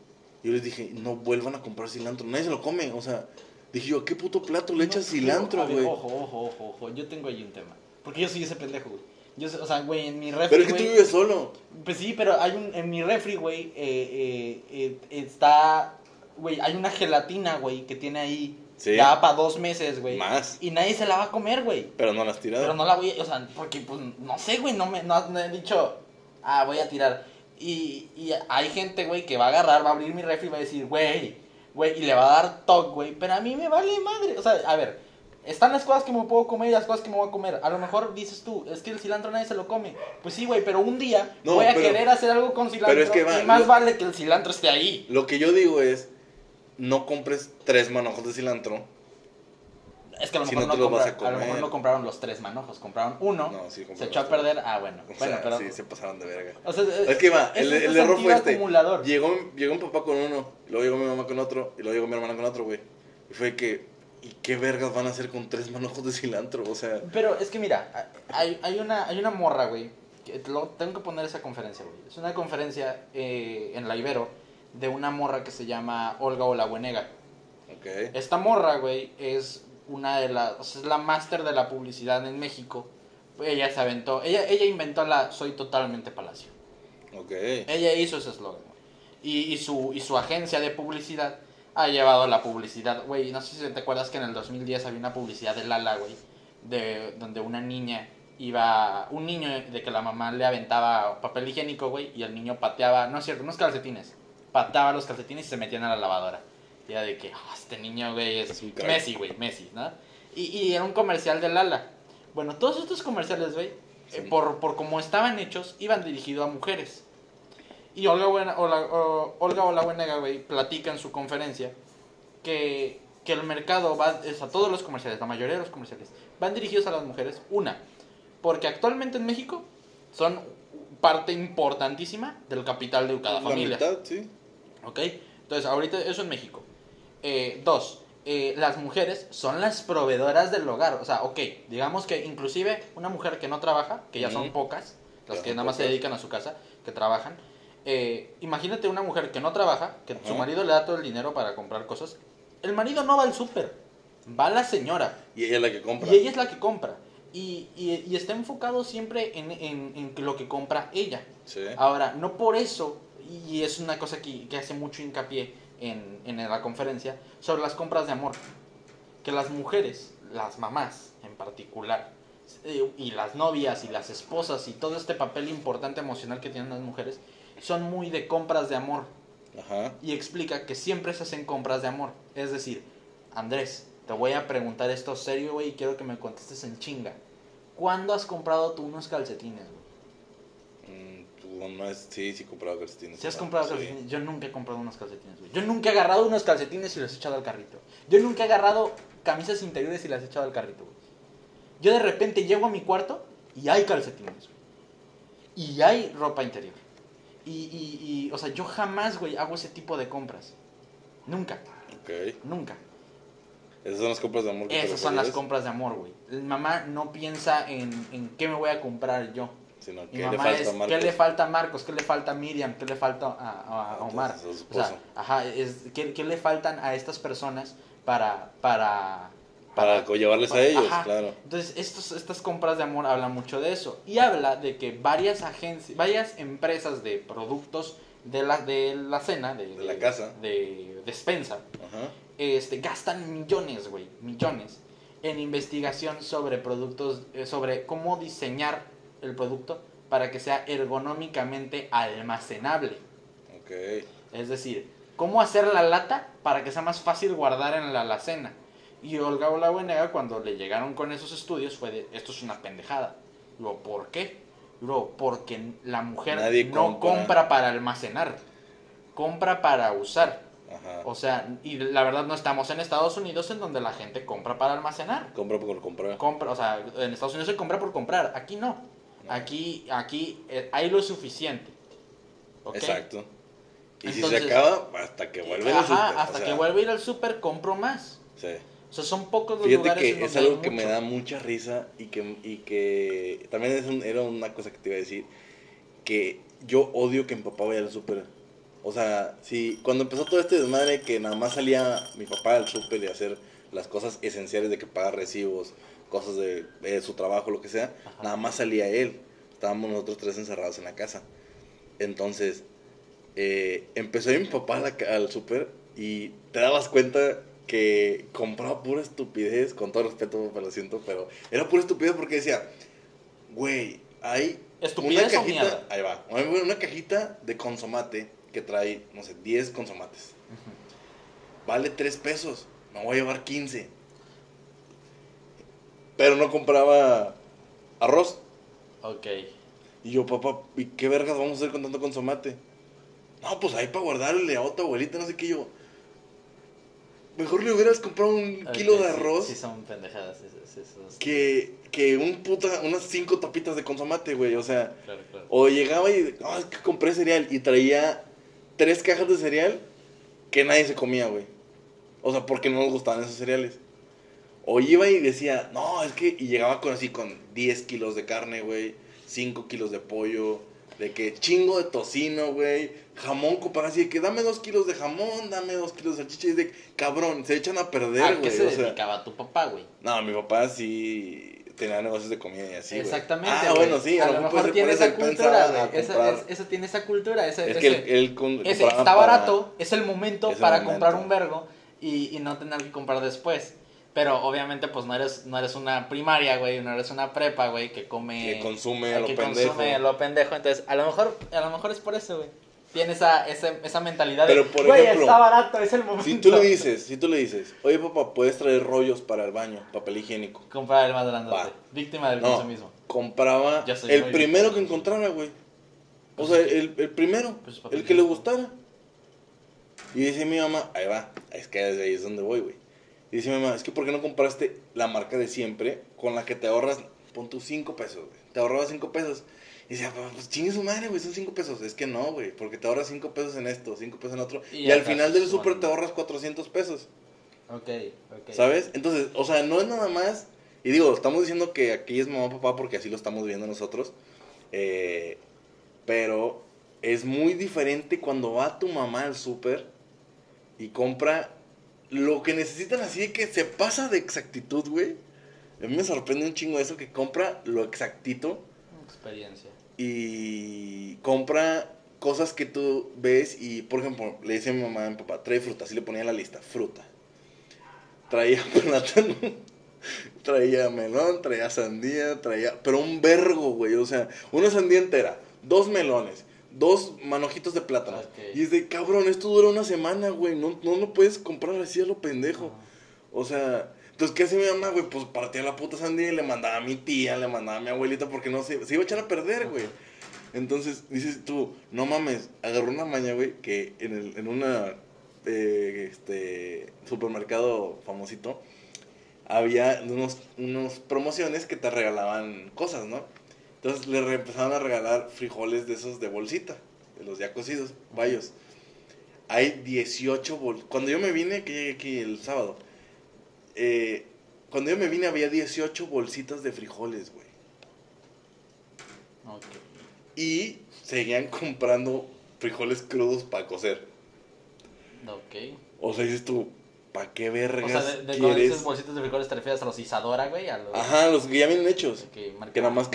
yo les dije, no vuelvan a comprar cilantro, nadie se lo come, o sea, dije yo, ¿a qué puto plato le echas No, pero, cilantro, güey? Ojo, ojo, ojo, ojo. Yo tengo ahí un tema. Porque yo soy ese pendejo, güey. Yo, o sea, güey, en mi refri, Pero es que tú vives solo. Pues sí, pero hay un, en mi refri, güey, eh, eh, eh, está, güey, hay una gelatina, güey, que tiene ahí Sí. ya para dos meses, güey. Más. Y nadie se la va a comer, güey. Pero no las has tirado. Pero no la voy a, o sea, porque pues no sé, güey, no me no, no he dicho, ah, voy a tirar. Y, y hay gente, güey, que va a agarrar, va a abrir mi refri y va a decir, güey, güey, y le va a dar toque, güey, pero a mí me vale madre. O sea, a ver, están las cosas que me puedo comer y las cosas que me voy a comer. A lo mejor dices tú, es que el cilantro nadie se lo come. Pues sí, güey, pero un día No, voy a pero- querer hacer algo con cilantro pero es que va, y más lo- vale que el cilantro esté ahí. Lo que yo digo es, no compres tres manojos de cilantro. Es que a lo Si mejor no no, a a lo mejor compraron los tres manojos, compraron uno, No, sí, se echó a perder, ah, bueno, O bueno, sea, pero... sí, se pasaron de verga. O sea, Es que va, el, el error fue este. acumulador. Llegó, llegó mi papá con uno, luego llegó mi mamá con otro, y luego llegó mi hermana con otro, güey. Y fue que, ¿y qué vergas van a hacer con tres manojos de cilantro? O sea, Pero es que mira, hay, hay, una, hay una morra, güey. que tengo que poner esa conferencia, güey. Es una conferencia eh, en la Ibero de una morra que se llama Olga Olabuenega. ok. Esta morra, güey, es una de las. o sea, es la máster de la publicidad en México. ella se aventó, ella, ella inventó la Soy totalmente Palacio. Ok. Ella hizo ese eslogan. Y, y, su, y su agencia de publicidad ha llevado la publicidad. Güey, no sé si te acuerdas que en el 2010 había una publicidad de Lala, güey. De, donde una niña iba. Un niño de que la mamá le aventaba papel higiénico, güey. Y el niño pateaba. No es cierto, unos calcetines. Pateaba los calcetines y se metían a la lavadora. Y era de que, "Ah, este niño, güey, es, Es un crack. Messi, güey, Messi, ¿no? Y, y era un comercial de Lala. Bueno, todos estos comerciales, güey, Sí. eh, por, por cómo estaban hechos, iban dirigidos a mujeres. Y Olga, Buena, Ola- o- Olga Olabuenega, güey, platica en su conferencia que, que el mercado va, es a todos los comerciales, la mayoría de los comerciales, van dirigidos a las mujeres. Una, porque actualmente en México son parte importantísima del capital de cada La familia. mitad, sí. ¿Ok? Entonces, ahorita eso en México. Eh, dos, eh, las mujeres son las proveedoras del hogar. O sea, ok, digamos que inclusive una mujer que no trabaja, que ya son pocas, las Ya que nada más se dedican a su casa, que trabajan. Eh, imagínate una mujer que no trabaja, que su Ajá. marido le da todo el dinero para comprar cosas. El marido no va al súper, va la señora. Y ella es la que compra. Y ella es la que compra. Y, y- y está enfocado siempre en, en- en lo que compra ella. Sí. Ahora, no por eso, y es una cosa que, que hace mucho hincapié en, en la conferencia, sobre las compras de amor. Que las mujeres, las mamás en particular, eh, y las novias y las esposas y todo este papel importante emocional que tienen las mujeres, son muy de compras de amor. Ajá. Y explica que siempre se hacen compras de amor. Es decir, Andrés, te voy a preguntar esto serio, güey, y quiero que me contestes en chinga. ¿Cuándo has comprado tú unos calcetines, güey? Mm, tú no es, sí, sí he comprado calcetines. Si has comprado Sí. calcetines, yo nunca he comprado unos calcetines, güey. Yo nunca he agarrado unos calcetines y los he echado al carrito. Yo nunca he agarrado camisas interiores y las he echado al carrito, güey. Yo de repente llego a mi cuarto y hay calcetines, güey. Y hay ropa interior. Y, y, y, o sea, yo jamás, güey, hago ese tipo de compras. Nunca, Ok. nunca. Esas son las compras de amor que te Esas son las compras de amor, güey. Mamá no piensa en, en qué me voy a comprar yo. Sino Mi que le mamá falta es, a Marcos. ¿qué le falta a Marcos? ¿Qué le falta a Miriam? ¿Qué le falta a, a- a Omar? entonces, O sea, ajá, es, ¿qué, qué le faltan a estas personas para... Para, Para llevarles a ellos, ajá. claro. Entonces, estos, estas compras de amor hablan mucho de eso. Y habla de que varias agencias, varias empresas de productos de la, de la cena, de, De la casa. de despensa, Ajá. este, gastan millones, güey, millones en investigación sobre productos, eh, sobre cómo diseñar el producto para que sea ergonómicamente almacenable. Ok. Es decir, cómo hacer la lata para que sea más fácil guardar en la alacena. Y Olga Olabuenega cuando le llegaron con esos estudios fue de, esto es una pendejada. Digo, ¿por qué? Digo, porque la mujer Nadie no compra. compra para almacenar, compra para usar. Ajá. O sea, y la verdad no estamos en Estados Unidos en donde la gente compra para almacenar. Compra por comprar. Compra, o sea, en Estados Unidos se compra por comprar, aquí no. No. Aquí, aquí eh, hay lo suficiente. Exacto. Y si se acaba, hasta que vuelve Ajá, al súper, o hasta sea, que vuelva a ir al súper compro más. Sí. O sea, son pocos los Fíjate lugares en que es donde hay algo que me mucho. da mucha risa y que, y que también es un- era una cosa que te iba a decir, que yo odio que mi papá vaya al súper. O sea, si cuando empezó todo este desmadre que nada más salía mi papá al súper y hacer las cosas esenciales de que pagar recibos, cosas de, su trabajo, lo que sea, Ajá. nada más salía él. Estábamos nosotros tres encerrados en la casa. Entonces, eh, empezó a ir mi papá la al súper y te dabas cuenta que compraba pura estupidez, con todo respeto, papá, lo siento, pero era pura estupidez porque decía, güey, hay ¿Estupidez una cajita, ahí va, una cajita de consomate que trae, no sé, 10 consomates. Vale 3 pesos, me voy a llevar 15. Pero no compraba arroz. Ok. Y yo, papá, ¿y qué vergas vamos a hacer con tanto consomate? No, pues ahí para guardarle a otra abuelita, no sé qué yo. Mejor le hubieras comprado un kilo de arroz Sí, son pendejadas esas. esas- que, que un puta, unas cinco tapitas de consomate, güey. O sea, Claro, claro. o llegaba y, ah, es que compré cereal y traía tres cajas de cereal que nadie se comía, güey. O sea, porque no nos gustaban esos cereales. O iba y decía, no, es que, y llegaba con así con 10 kilos de carne, güey, 5 kilos de pollo, de que chingo de tocino, güey, jamón, así de que dame 2 kilos de jamón, dame 2 kilos de salchicha, y de cabrón, se echan a perder, ¿A güey. qué se o sea, dedicaba tu papá, güey? no, mi papá sí tenía negocios de comida y así. Exactamente. Ah, güey. bueno, sí, a, lo mejor tiene esa cultura, güey. Esa, comprar. es- esa tiene esa cultura. Es ese- que él, él con- ese está para- barato, es el momento para momento. comprar un vergo y, y no tener que comprar después. Pero obviamente, pues no eres, no eres una primaria, güey, no eres una prepa, güey, que come. Que consume a lo que pendejo. consume a lo pendejo. Entonces, a lo mejor, a lo mejor es por eso, güey. Tiene esa, esa, esa mentalidad Pero, de, por güey, ejemplo, está barato, es el momento. Si tú le dices, si tú le dices, oye papá, puedes traer rollos para el baño, papel higiénico. Comprar el más grande, víctima del No, consumismo. compraba el primero víctima. que encontrara, güey. O sea, el, el primero, Pues, el que le gustara. Y dice mi mamá, ahí va, es que desde ahí es donde voy, güey. Y dice mi mamá, es que ¿por qué no compraste la marca de siempre con la que te ahorras, pon tus 5 pesos, güey? Te ahorrabas 5 pesos. Y decía, "Papá, pues chingue su madre, güey, son 5 pesos. Es que no, güey, porque te ahorras 5 pesos en esto, 5 pesos en otro. Y Y, al final del súper te ahorras 400 pesos. Ok, ok. ¿Sabes? Entonces, o sea, no es nada más. Y digo, estamos diciendo que aquí es mamá papá porque así lo estamos viendo nosotros. eh, pero es muy diferente cuando va tu mamá al súper y compra lo que necesitan así de que se pasa de exactitud, güey. A mí me sorprende un chingo eso que compra lo exactito Experiencia. Y compra cosas que tú ves y, por ejemplo, le dice a mi mamá a mi papá, trae fruta, así le ponía en la lista, fruta. Traía plátano, traía melón, traía sandía, traía, pero un vergo, güey, o sea, una sandía entera, dos melones, dos manojitos de plátano. Y es de, cabrón, esto dura una semana, güey, no, no lo puedes comprar así a lo pendejo. O sea, entonces, ¿qué hace mi mamá, güey? Pues partía la puta sandía y le mandaba a mi tía, le mandaba a mi abuelita porque no se, se iba a echar a perder, güey. Entonces, dices tú, no mames, agarró una maña, güey, que en, el, en una eh, este, supermercado famosito había unos, unos promociones que te regalaban cosas, ¿no? Entonces le empezaron a regalar frijoles de esos de bolsita, de los ya cocidos, bayos. Hay 18 bol... Cuando yo me vine, que llegué aquí el sábado, eh, cuando yo me vine había 18 bolsitas de frijoles, güey. Ok. Y seguían comprando frijoles crudos para cocer. Ok. O sea, dices tú, ¿para qué O vergas sea, de, de quieres? dices bolsitas de frijoles te refieres a los Isadora, güey, a los Ajá, los que ya vienen hechos. que, marca- que nada más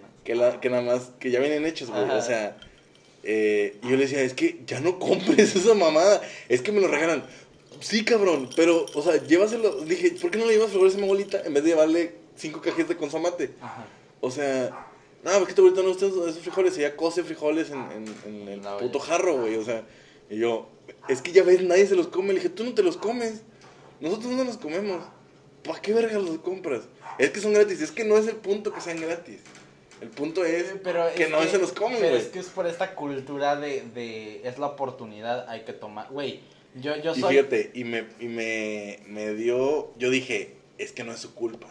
¿no? Que, la, que nada más, que ya vienen hechos, güey. Ajá. O sea, eh, yo le decía, es que ya no compres esa mamada. Es que me lo regalan. Sí, cabrón, pero, o sea, llévaselo. Dije, ¿por qué no le llevas frijoles a mi abuelita en vez de llevarle cinco cajitas de consomate? Ajá. O sea, no, porque tu abuelita no gusta esos frijoles. Ella cose frijoles en, en, en el La puto jarro, güey. O sea, y yo, es que ya ves, nadie se los come. Le dije, tú no te los comes. Nosotros no los comemos. ¿Para qué verga los compras? Es que son gratis. Es que no es el punto que sean gratis. El punto es Pero que es no se los comen, Pero güey. es que es por esta cultura de, de es la oportunidad, hay que tomar. Güey, yo, yo Y soy. fíjate, y me, y me, me dio, yo dije, es que no es su culpa,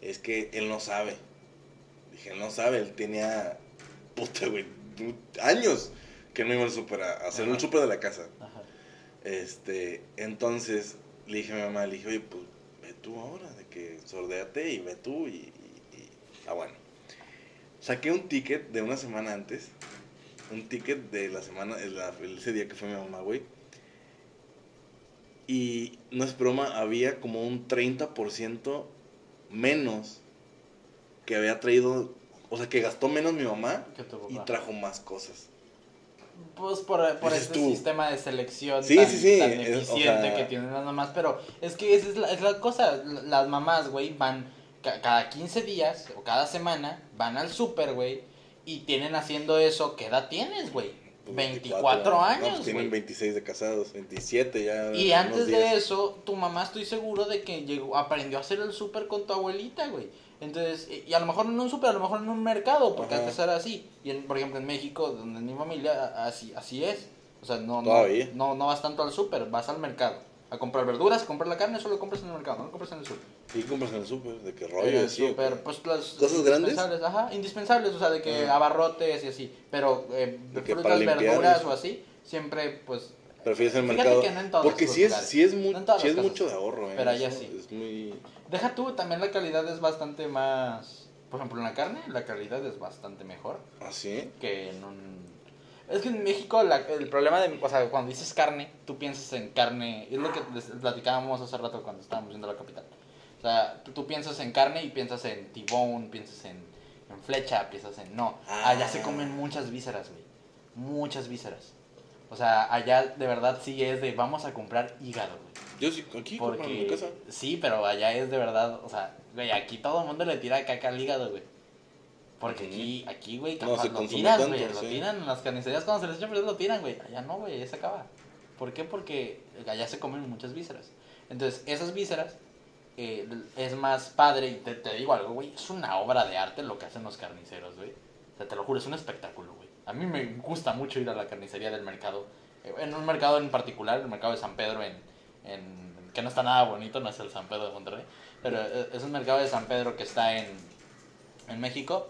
es que él no sabe. Dije, él no sabe, él tenía, puta, güey, años que no iba al súper, a a hacer Ajá. un súper de la casa. Ajá. Este, entonces, le dije a mi mamá, le dije, oye, pues, ve tú ahora, de que sordéate y ve tú y, y- y- ah, bueno. Saqué un ticket de una semana antes, un ticket de la semana, la- ese día que fue mi mamá, güey. Y no es broma, había como un 30% menos que había traído, o sea, que gastó menos mi mamá ¿Qué tu y trajo más cosas. Pues por, por tú. sistema de selección Sí, tan, sí, sí, tan es- o eficiente sea- que tienen las mamás. Pero es que esa es la, es la cosa. Las mamás, güey, van ca- cada 15 días o cada semana, van al súper, güey, y tienen haciendo eso. ¿Qué edad tienes, güey? Pues 24 no, años, pues tienen güey. 26 de casados, 27 ya. Y antes de eso, tu mamá estoy seguro de que llegó, aprendió a hacer el súper con tu abuelita, güey. Entonces, y y a lo mejor no en un súper, a lo mejor en un mercado, porque Ajá. antes era así. Y en- por ejemplo en México, donde es mi familia, así, así es. O sea, no, no, no, no vas tanto al súper, vas al mercado. A comprar verduras, comprar la carne, solo compras en el mercado, no compras en el súper. ¿Y compras en el súper? ¿De qué En rollo? el Sí, ¿o súper, pues las ¿Cosas grandes? indispensables, Ajá, indispensables, o sea, de que Ajá. abarrotes y así. Pero eh, De que frutas, verduras o así, siempre pues Prefieres el mercado. que no en todos Porque sí es, sí es, mu- No en las es mucho de ahorro, ¿eh? Pero allá sí. Es muy. Deja tú, también la calidad es bastante más... Por ejemplo, en la carne, la calidad es bastante mejor ¿Así? que en un... Es que en México la- el problema de... O sea, cuando dices carne, tú piensas en carne... Es lo que platicábamos hace rato cuando estábamos yendo a la capital. O sea, tú, tú piensas en carne y piensas en T-bone, piensas en, en flecha, piensas en... No, Ah. allá se comen muchas vísceras, güey. Muchas vísceras. O sea, allá de verdad sí es de vamos a comprar hígado, güey. Yo sí, aquí, compro en mi Porque casa. sí, pero allá es de verdad, o sea, güey, aquí todo el mundo le tira caca al hígado, güey. Porque aquí, aquí, güey, No, se lo tiran, tanto, güey, lo tiran en las carnicerías cuando se les echa perder lo tiran, güey. Allá no, güey, allá se acaba. ¿Por qué? Porque allá se comen muchas vísceras. Entonces, esas vísceras eh, es más padre, y te, te digo algo, güey, es una obra de arte lo que hacen los carniceros, güey. O sea, te lo juro, es un espectáculo, güey. A mí me gusta mucho ir a la carnicería del mercado. eh, En un mercado en particular, el mercado de San Pedro, en, en- que no está nada bonito, no es el San Pedro de Monterrey, pero eh, es un mercado de San Pedro que está en, en México.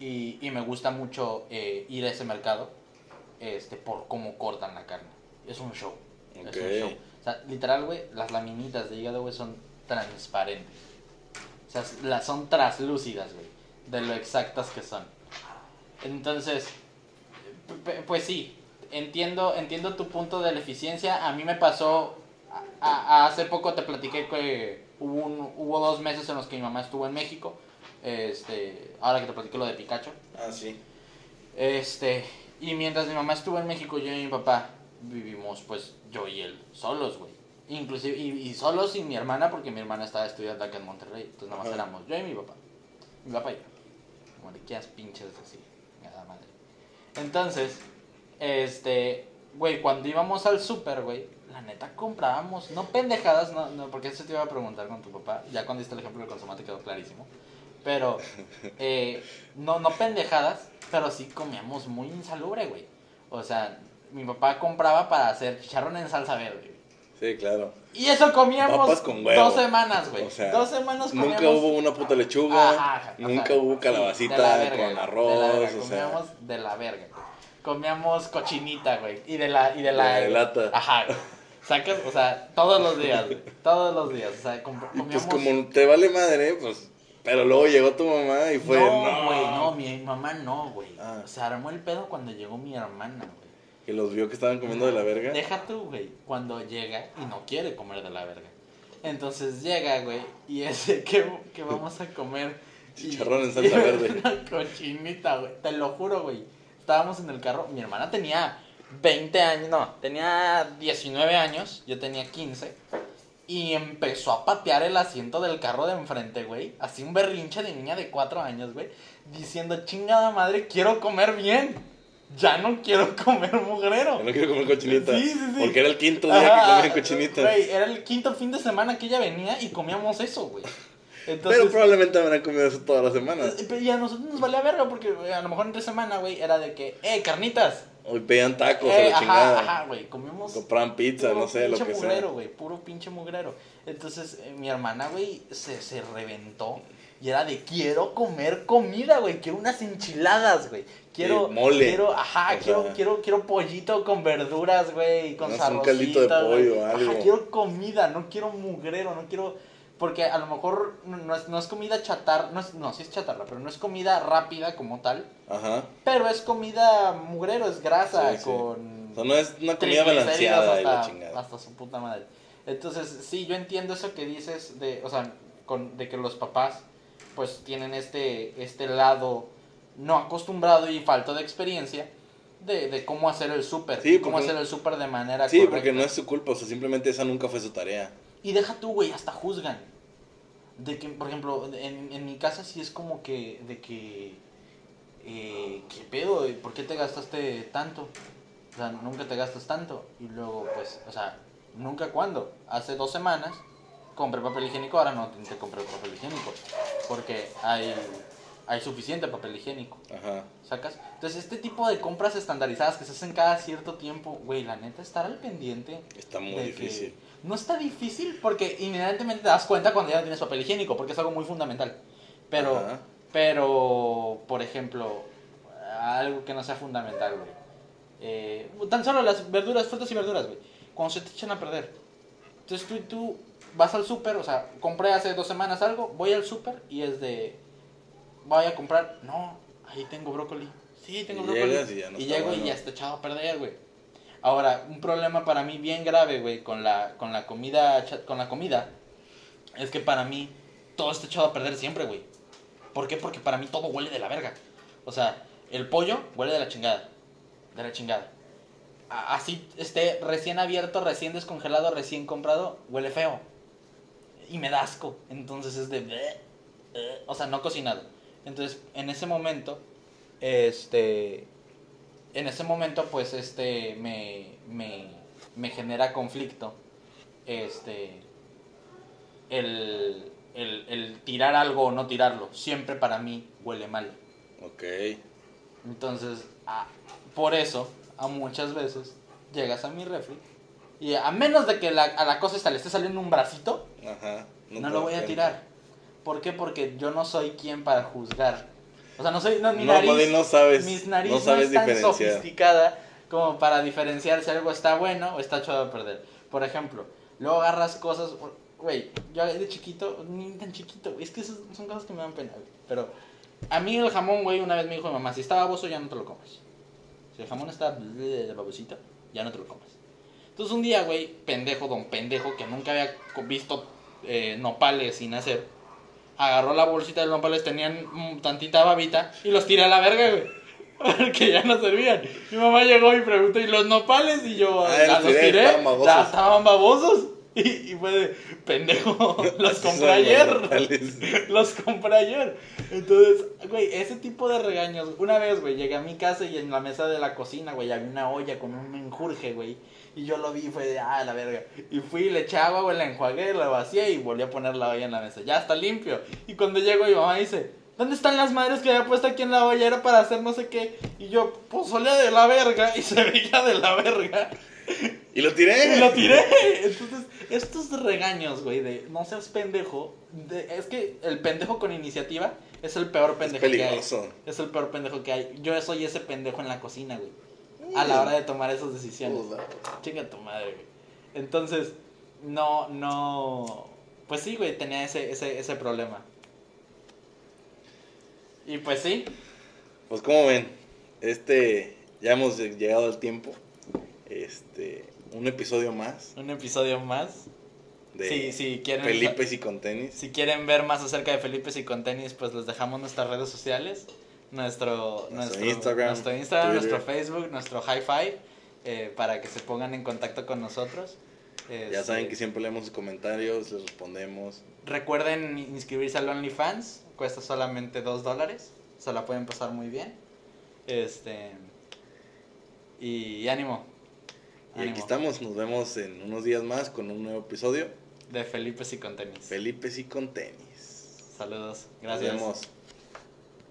Y, y me gusta mucho eh, ir a ese mercado este, por cómo cortan la carne. Es un show. Es un show. O sea, literal, güey, las laminitas de hígado, güey, son transparentes. O sea, las son traslúcidas, güey, de lo exactas que son. Entonces, pues sí, entiendo, entiendo tu punto de la eficiencia. A mí me pasó, a- a- hace poco te platiqué que hubo, un- hubo dos meses en los que mi mamá estuvo en México. Este, ahora que te platiqué lo de Pikachu. Ah, sí. Este, y mientras mi mamá estuvo en México, yo y mi papá vivimos, pues, yo y él, solos, güey. Inclusive, y, y solos sin mi hermana, porque mi hermana estaba estudiando acá en Monterrey. Entonces, nada más éramos yo y mi papá. Mi papá y yo. Mariquías pinches así, nada madre. Entonces, este, güey, cuando íbamos al súper, güey, la neta comprábamos, no pendejadas, no, no, porque eso te iba a preguntar con tu papá. Ya cuando diste el ejemplo del consomate quedó clarísimo. Pero, eh, no, no pendejadas, pero sí comíamos muy insalubre, güey. O sea, mi papá compraba para hacer chicharrón en salsa verde. Sí, claro. Y eso comíamos con dos semanas, güey. O sea, dos semanas comíamos. Nunca hubo una puta lechuga. Ajá, ajá, nunca sea, hubo calabacita de verga, con de arroz. la verga, o sea, comíamos de la verga. güey. Comíamos cochinita, güey. Y de la. Y de la, De lata. Ajá, güey. Sacas, o sea, todos los días, güey. Todos los días. O sea, com- y comíamos. pues como te vale madre, pues. Pero luego llegó tu mamá y fue. no, güey, no, mi mamá no, güey. Ah. Se armó el pedo cuando llegó mi hermana, güey. Que los vio que estaban comiendo de la verga. Deja tú, güey, cuando llega y no quiere comer de la verga. Entonces llega, güey, y ese que, que vamos a comer. Chicharrón en salsa verde. Una cochinita, güey. Te lo juro, güey. Estábamos en el carro. Mi hermana tenía 20 años, no, tenía 19 años. Yo tenía 15. Y empezó a patear el asiento del carro de enfrente, güey. Así un berrinche de niña de 4 años, güey. Diciendo, chingada madre, quiero comer bien. Ya no quiero comer mugrero. Yo no quiero comer cochinita. Sí, sí, sí. Porque era el quinto día Ajá, que comía cochinita. Güey, era el quinto fin de semana que ella venía y comíamos eso, güey. Entonces, Pero probablemente habrán comido eso todas las semanas. eh, ya a nosotros nos valía verga porque a lo mejor entre semana, güey, era de que, eh, carnitas. Hoy pedían tacos Eh, a la chingada. ajá, ajá, güey, comíamos Compraban pizza, puro no sé, lo pinche que mugrero, sea. güey, puro pinche mugrero. Entonces, eh, mi hermana, güey, se, se reventó y era de, quiero comer comida, güey, quiero unas enchiladas, güey. Quiero, mole. quiero, ajá, O quiero, sea. quiero, quiero pollito con verduras, güey, con No, un caldito de pollo, algo. Ajá, quiero comida, no quiero mugrero, no quiero... Porque a lo mejor no- es, no es comida chatarra, no, es, no, sí es chatarra, pero no es comida rápida como tal. Ajá. Pero es comida mugrero, es grasa Sí, sí. con... O sea, no es una comida balanceada y la hasta, chingada. hasta su puta madre. Entonces, sí, yo entiendo eso que dices de, o sea, con, de que los papás pues tienen este, este lado no acostumbrado y falta de experiencia de, de cómo hacer el súper. Sí, cómo hacer el súper de manera Sí, correcta. porque no es su culpa, o sea, simplemente esa nunca fue su tarea. Y deja tú, güey, hasta juzgan. De que, por ejemplo, en, en mi casa sí es como que, de que, eh, ¿qué pedo? ¿Por qué te gastaste tanto? O sea, nunca te gastas tanto. Y luego, pues, o sea, nunca cuando. Hace dos semanas compré papel higiénico, ahora no te compré papel higiénico. Porque hay, hay suficiente papel higiénico. Ajá. ¿Sacas? Entonces, este tipo de compras estandarizadas que se hacen cada cierto tiempo, güey, la neta, estar al pendiente Está muy que difícil. No está difícil porque inmediatamente te das cuenta cuando ya tienes papel higiénico, porque es algo muy fundamental. Pero, Ajá. pero, por ejemplo, algo que no sea fundamental, güey. Eh, tan solo las verduras, frutas y verduras, güey. Cuando se te echan a perder. Entonces tú, tú vas al súper, o sea, compré hace dos semanas algo, voy al súper y es de, voy a comprar, no, ahí tengo brócoli. Sí, tengo Y brócoli. y ya no llego bueno. y ya está echado a perder, güey. Ahora, un problema para mí bien grave, güey, con la, con la comida, con la comida, es que para mí todo está echado a perder siempre, güey. ¿Por qué? Porque para mí todo huele de la verga. O sea, el pollo huele de la chingada. De la chingada. Así esté recién abierto, recién descongelado, recién comprado, huele feo. Y me da asco. Entonces es de... O sea, no cocinado. Entonces, en ese momento, este... En ese momento, pues, este, me, me, me genera conflicto. Este... El, el, el tirar algo o no tirarlo. Siempre para mí huele mal. Ok. Entonces, a- por eso, a muchas veces llegas a mi refri y a menos de que la- a la cosa esta le esté saliendo un bracito, Ajá. no, lo voy a tirar. ¿Por qué? Porque yo no soy quien para juzgar. O sea, no soy, no, mi No, nariz, no sabes. mis nariz no es tan sofisticada como para diferenciar si algo está bueno o está echado a perder. Por ejemplo, luego agarras cosas, güey, yo de chiquito, ni tan chiquito, es que esas son cosas que me dan pena, güey. Pero a mí el jamón, güey, una vez me dijo mi mamá, si está baboso ya no te lo comes. Si el jamón está de babosito, ya no te lo comes. Entonces un día, güey, pendejo, don pendejo, que nunca había visto eh, nopales sin hacer, agarró la bolsita de nopales, tenían mm, tantita babita, y los tiré a la verga, güey. Porque ya no servían. Mi mamá llegó y preguntó, ¿y los nopales? Y yo, Ah, "Ah, los tiré, tiré, estaban babosos". ya estaban babosos. Y, y fue de, pendejo, los compré ayer. Los compré ayer. Entonces, güey, ese tipo de regaños. Una vez, güey, llegué a mi casa y en la mesa de la cocina, güey, había una olla con un menjurje, güey. Y yo lo vi y fue de, ah, la verga. Y fui, le eché agua, güey, la enjuagué, la vacié y volví a poner la olla en la mesa. Ya está limpio. Y cuando llego, mi mamá dice, ¿dónde están las madres que había puesto aquí en la olla? Era para hacer no sé qué. Y yo, pues olía de la verga. Y se veía de la verga. Y lo tiré. Y lo tiré. Entonces, estos regaños, güey, de no seas pendejo. de- es que el pendejo con iniciativa es el peor Es pendejo que hay. peligroso. Es el peor pendejo que hay. Yo soy ese pendejo en la cocina, güey. A la hora de tomar esas decisiones. Chinga tu madre, güey. Entonces, no, no. Pues sí, güey, tenía ese, ese, ese problema. Y pues sí, Pues como ven, este ya hemos llegado al tiempo. Este, un episodio más un episodio más. de Sí, sí, quieren- Felipe y con tenis. Si quieren ver más acerca de Felipe y con tenis, pues les dejamos nuestras redes sociales. Nuestro, Nuestro nuestro Instagram, nuestro, Instagram, Twitter. nuestro Facebook, nuestro High Five, eh, para que se pongan en contacto con nosotros. Ya Este, saben que siempre leemos sus comentarios, les respondemos. Recuerden inscribirse al OnlyFans, cuesta solamente 2 dólares, se la pueden pasar muy bien. Este y ánimo. Y aquí estamos, nos vemos en unos días más con un nuevo episodio. De Felipe y con tenis. Felipe y con tenis. Saludos. Nos Gracias. vemos.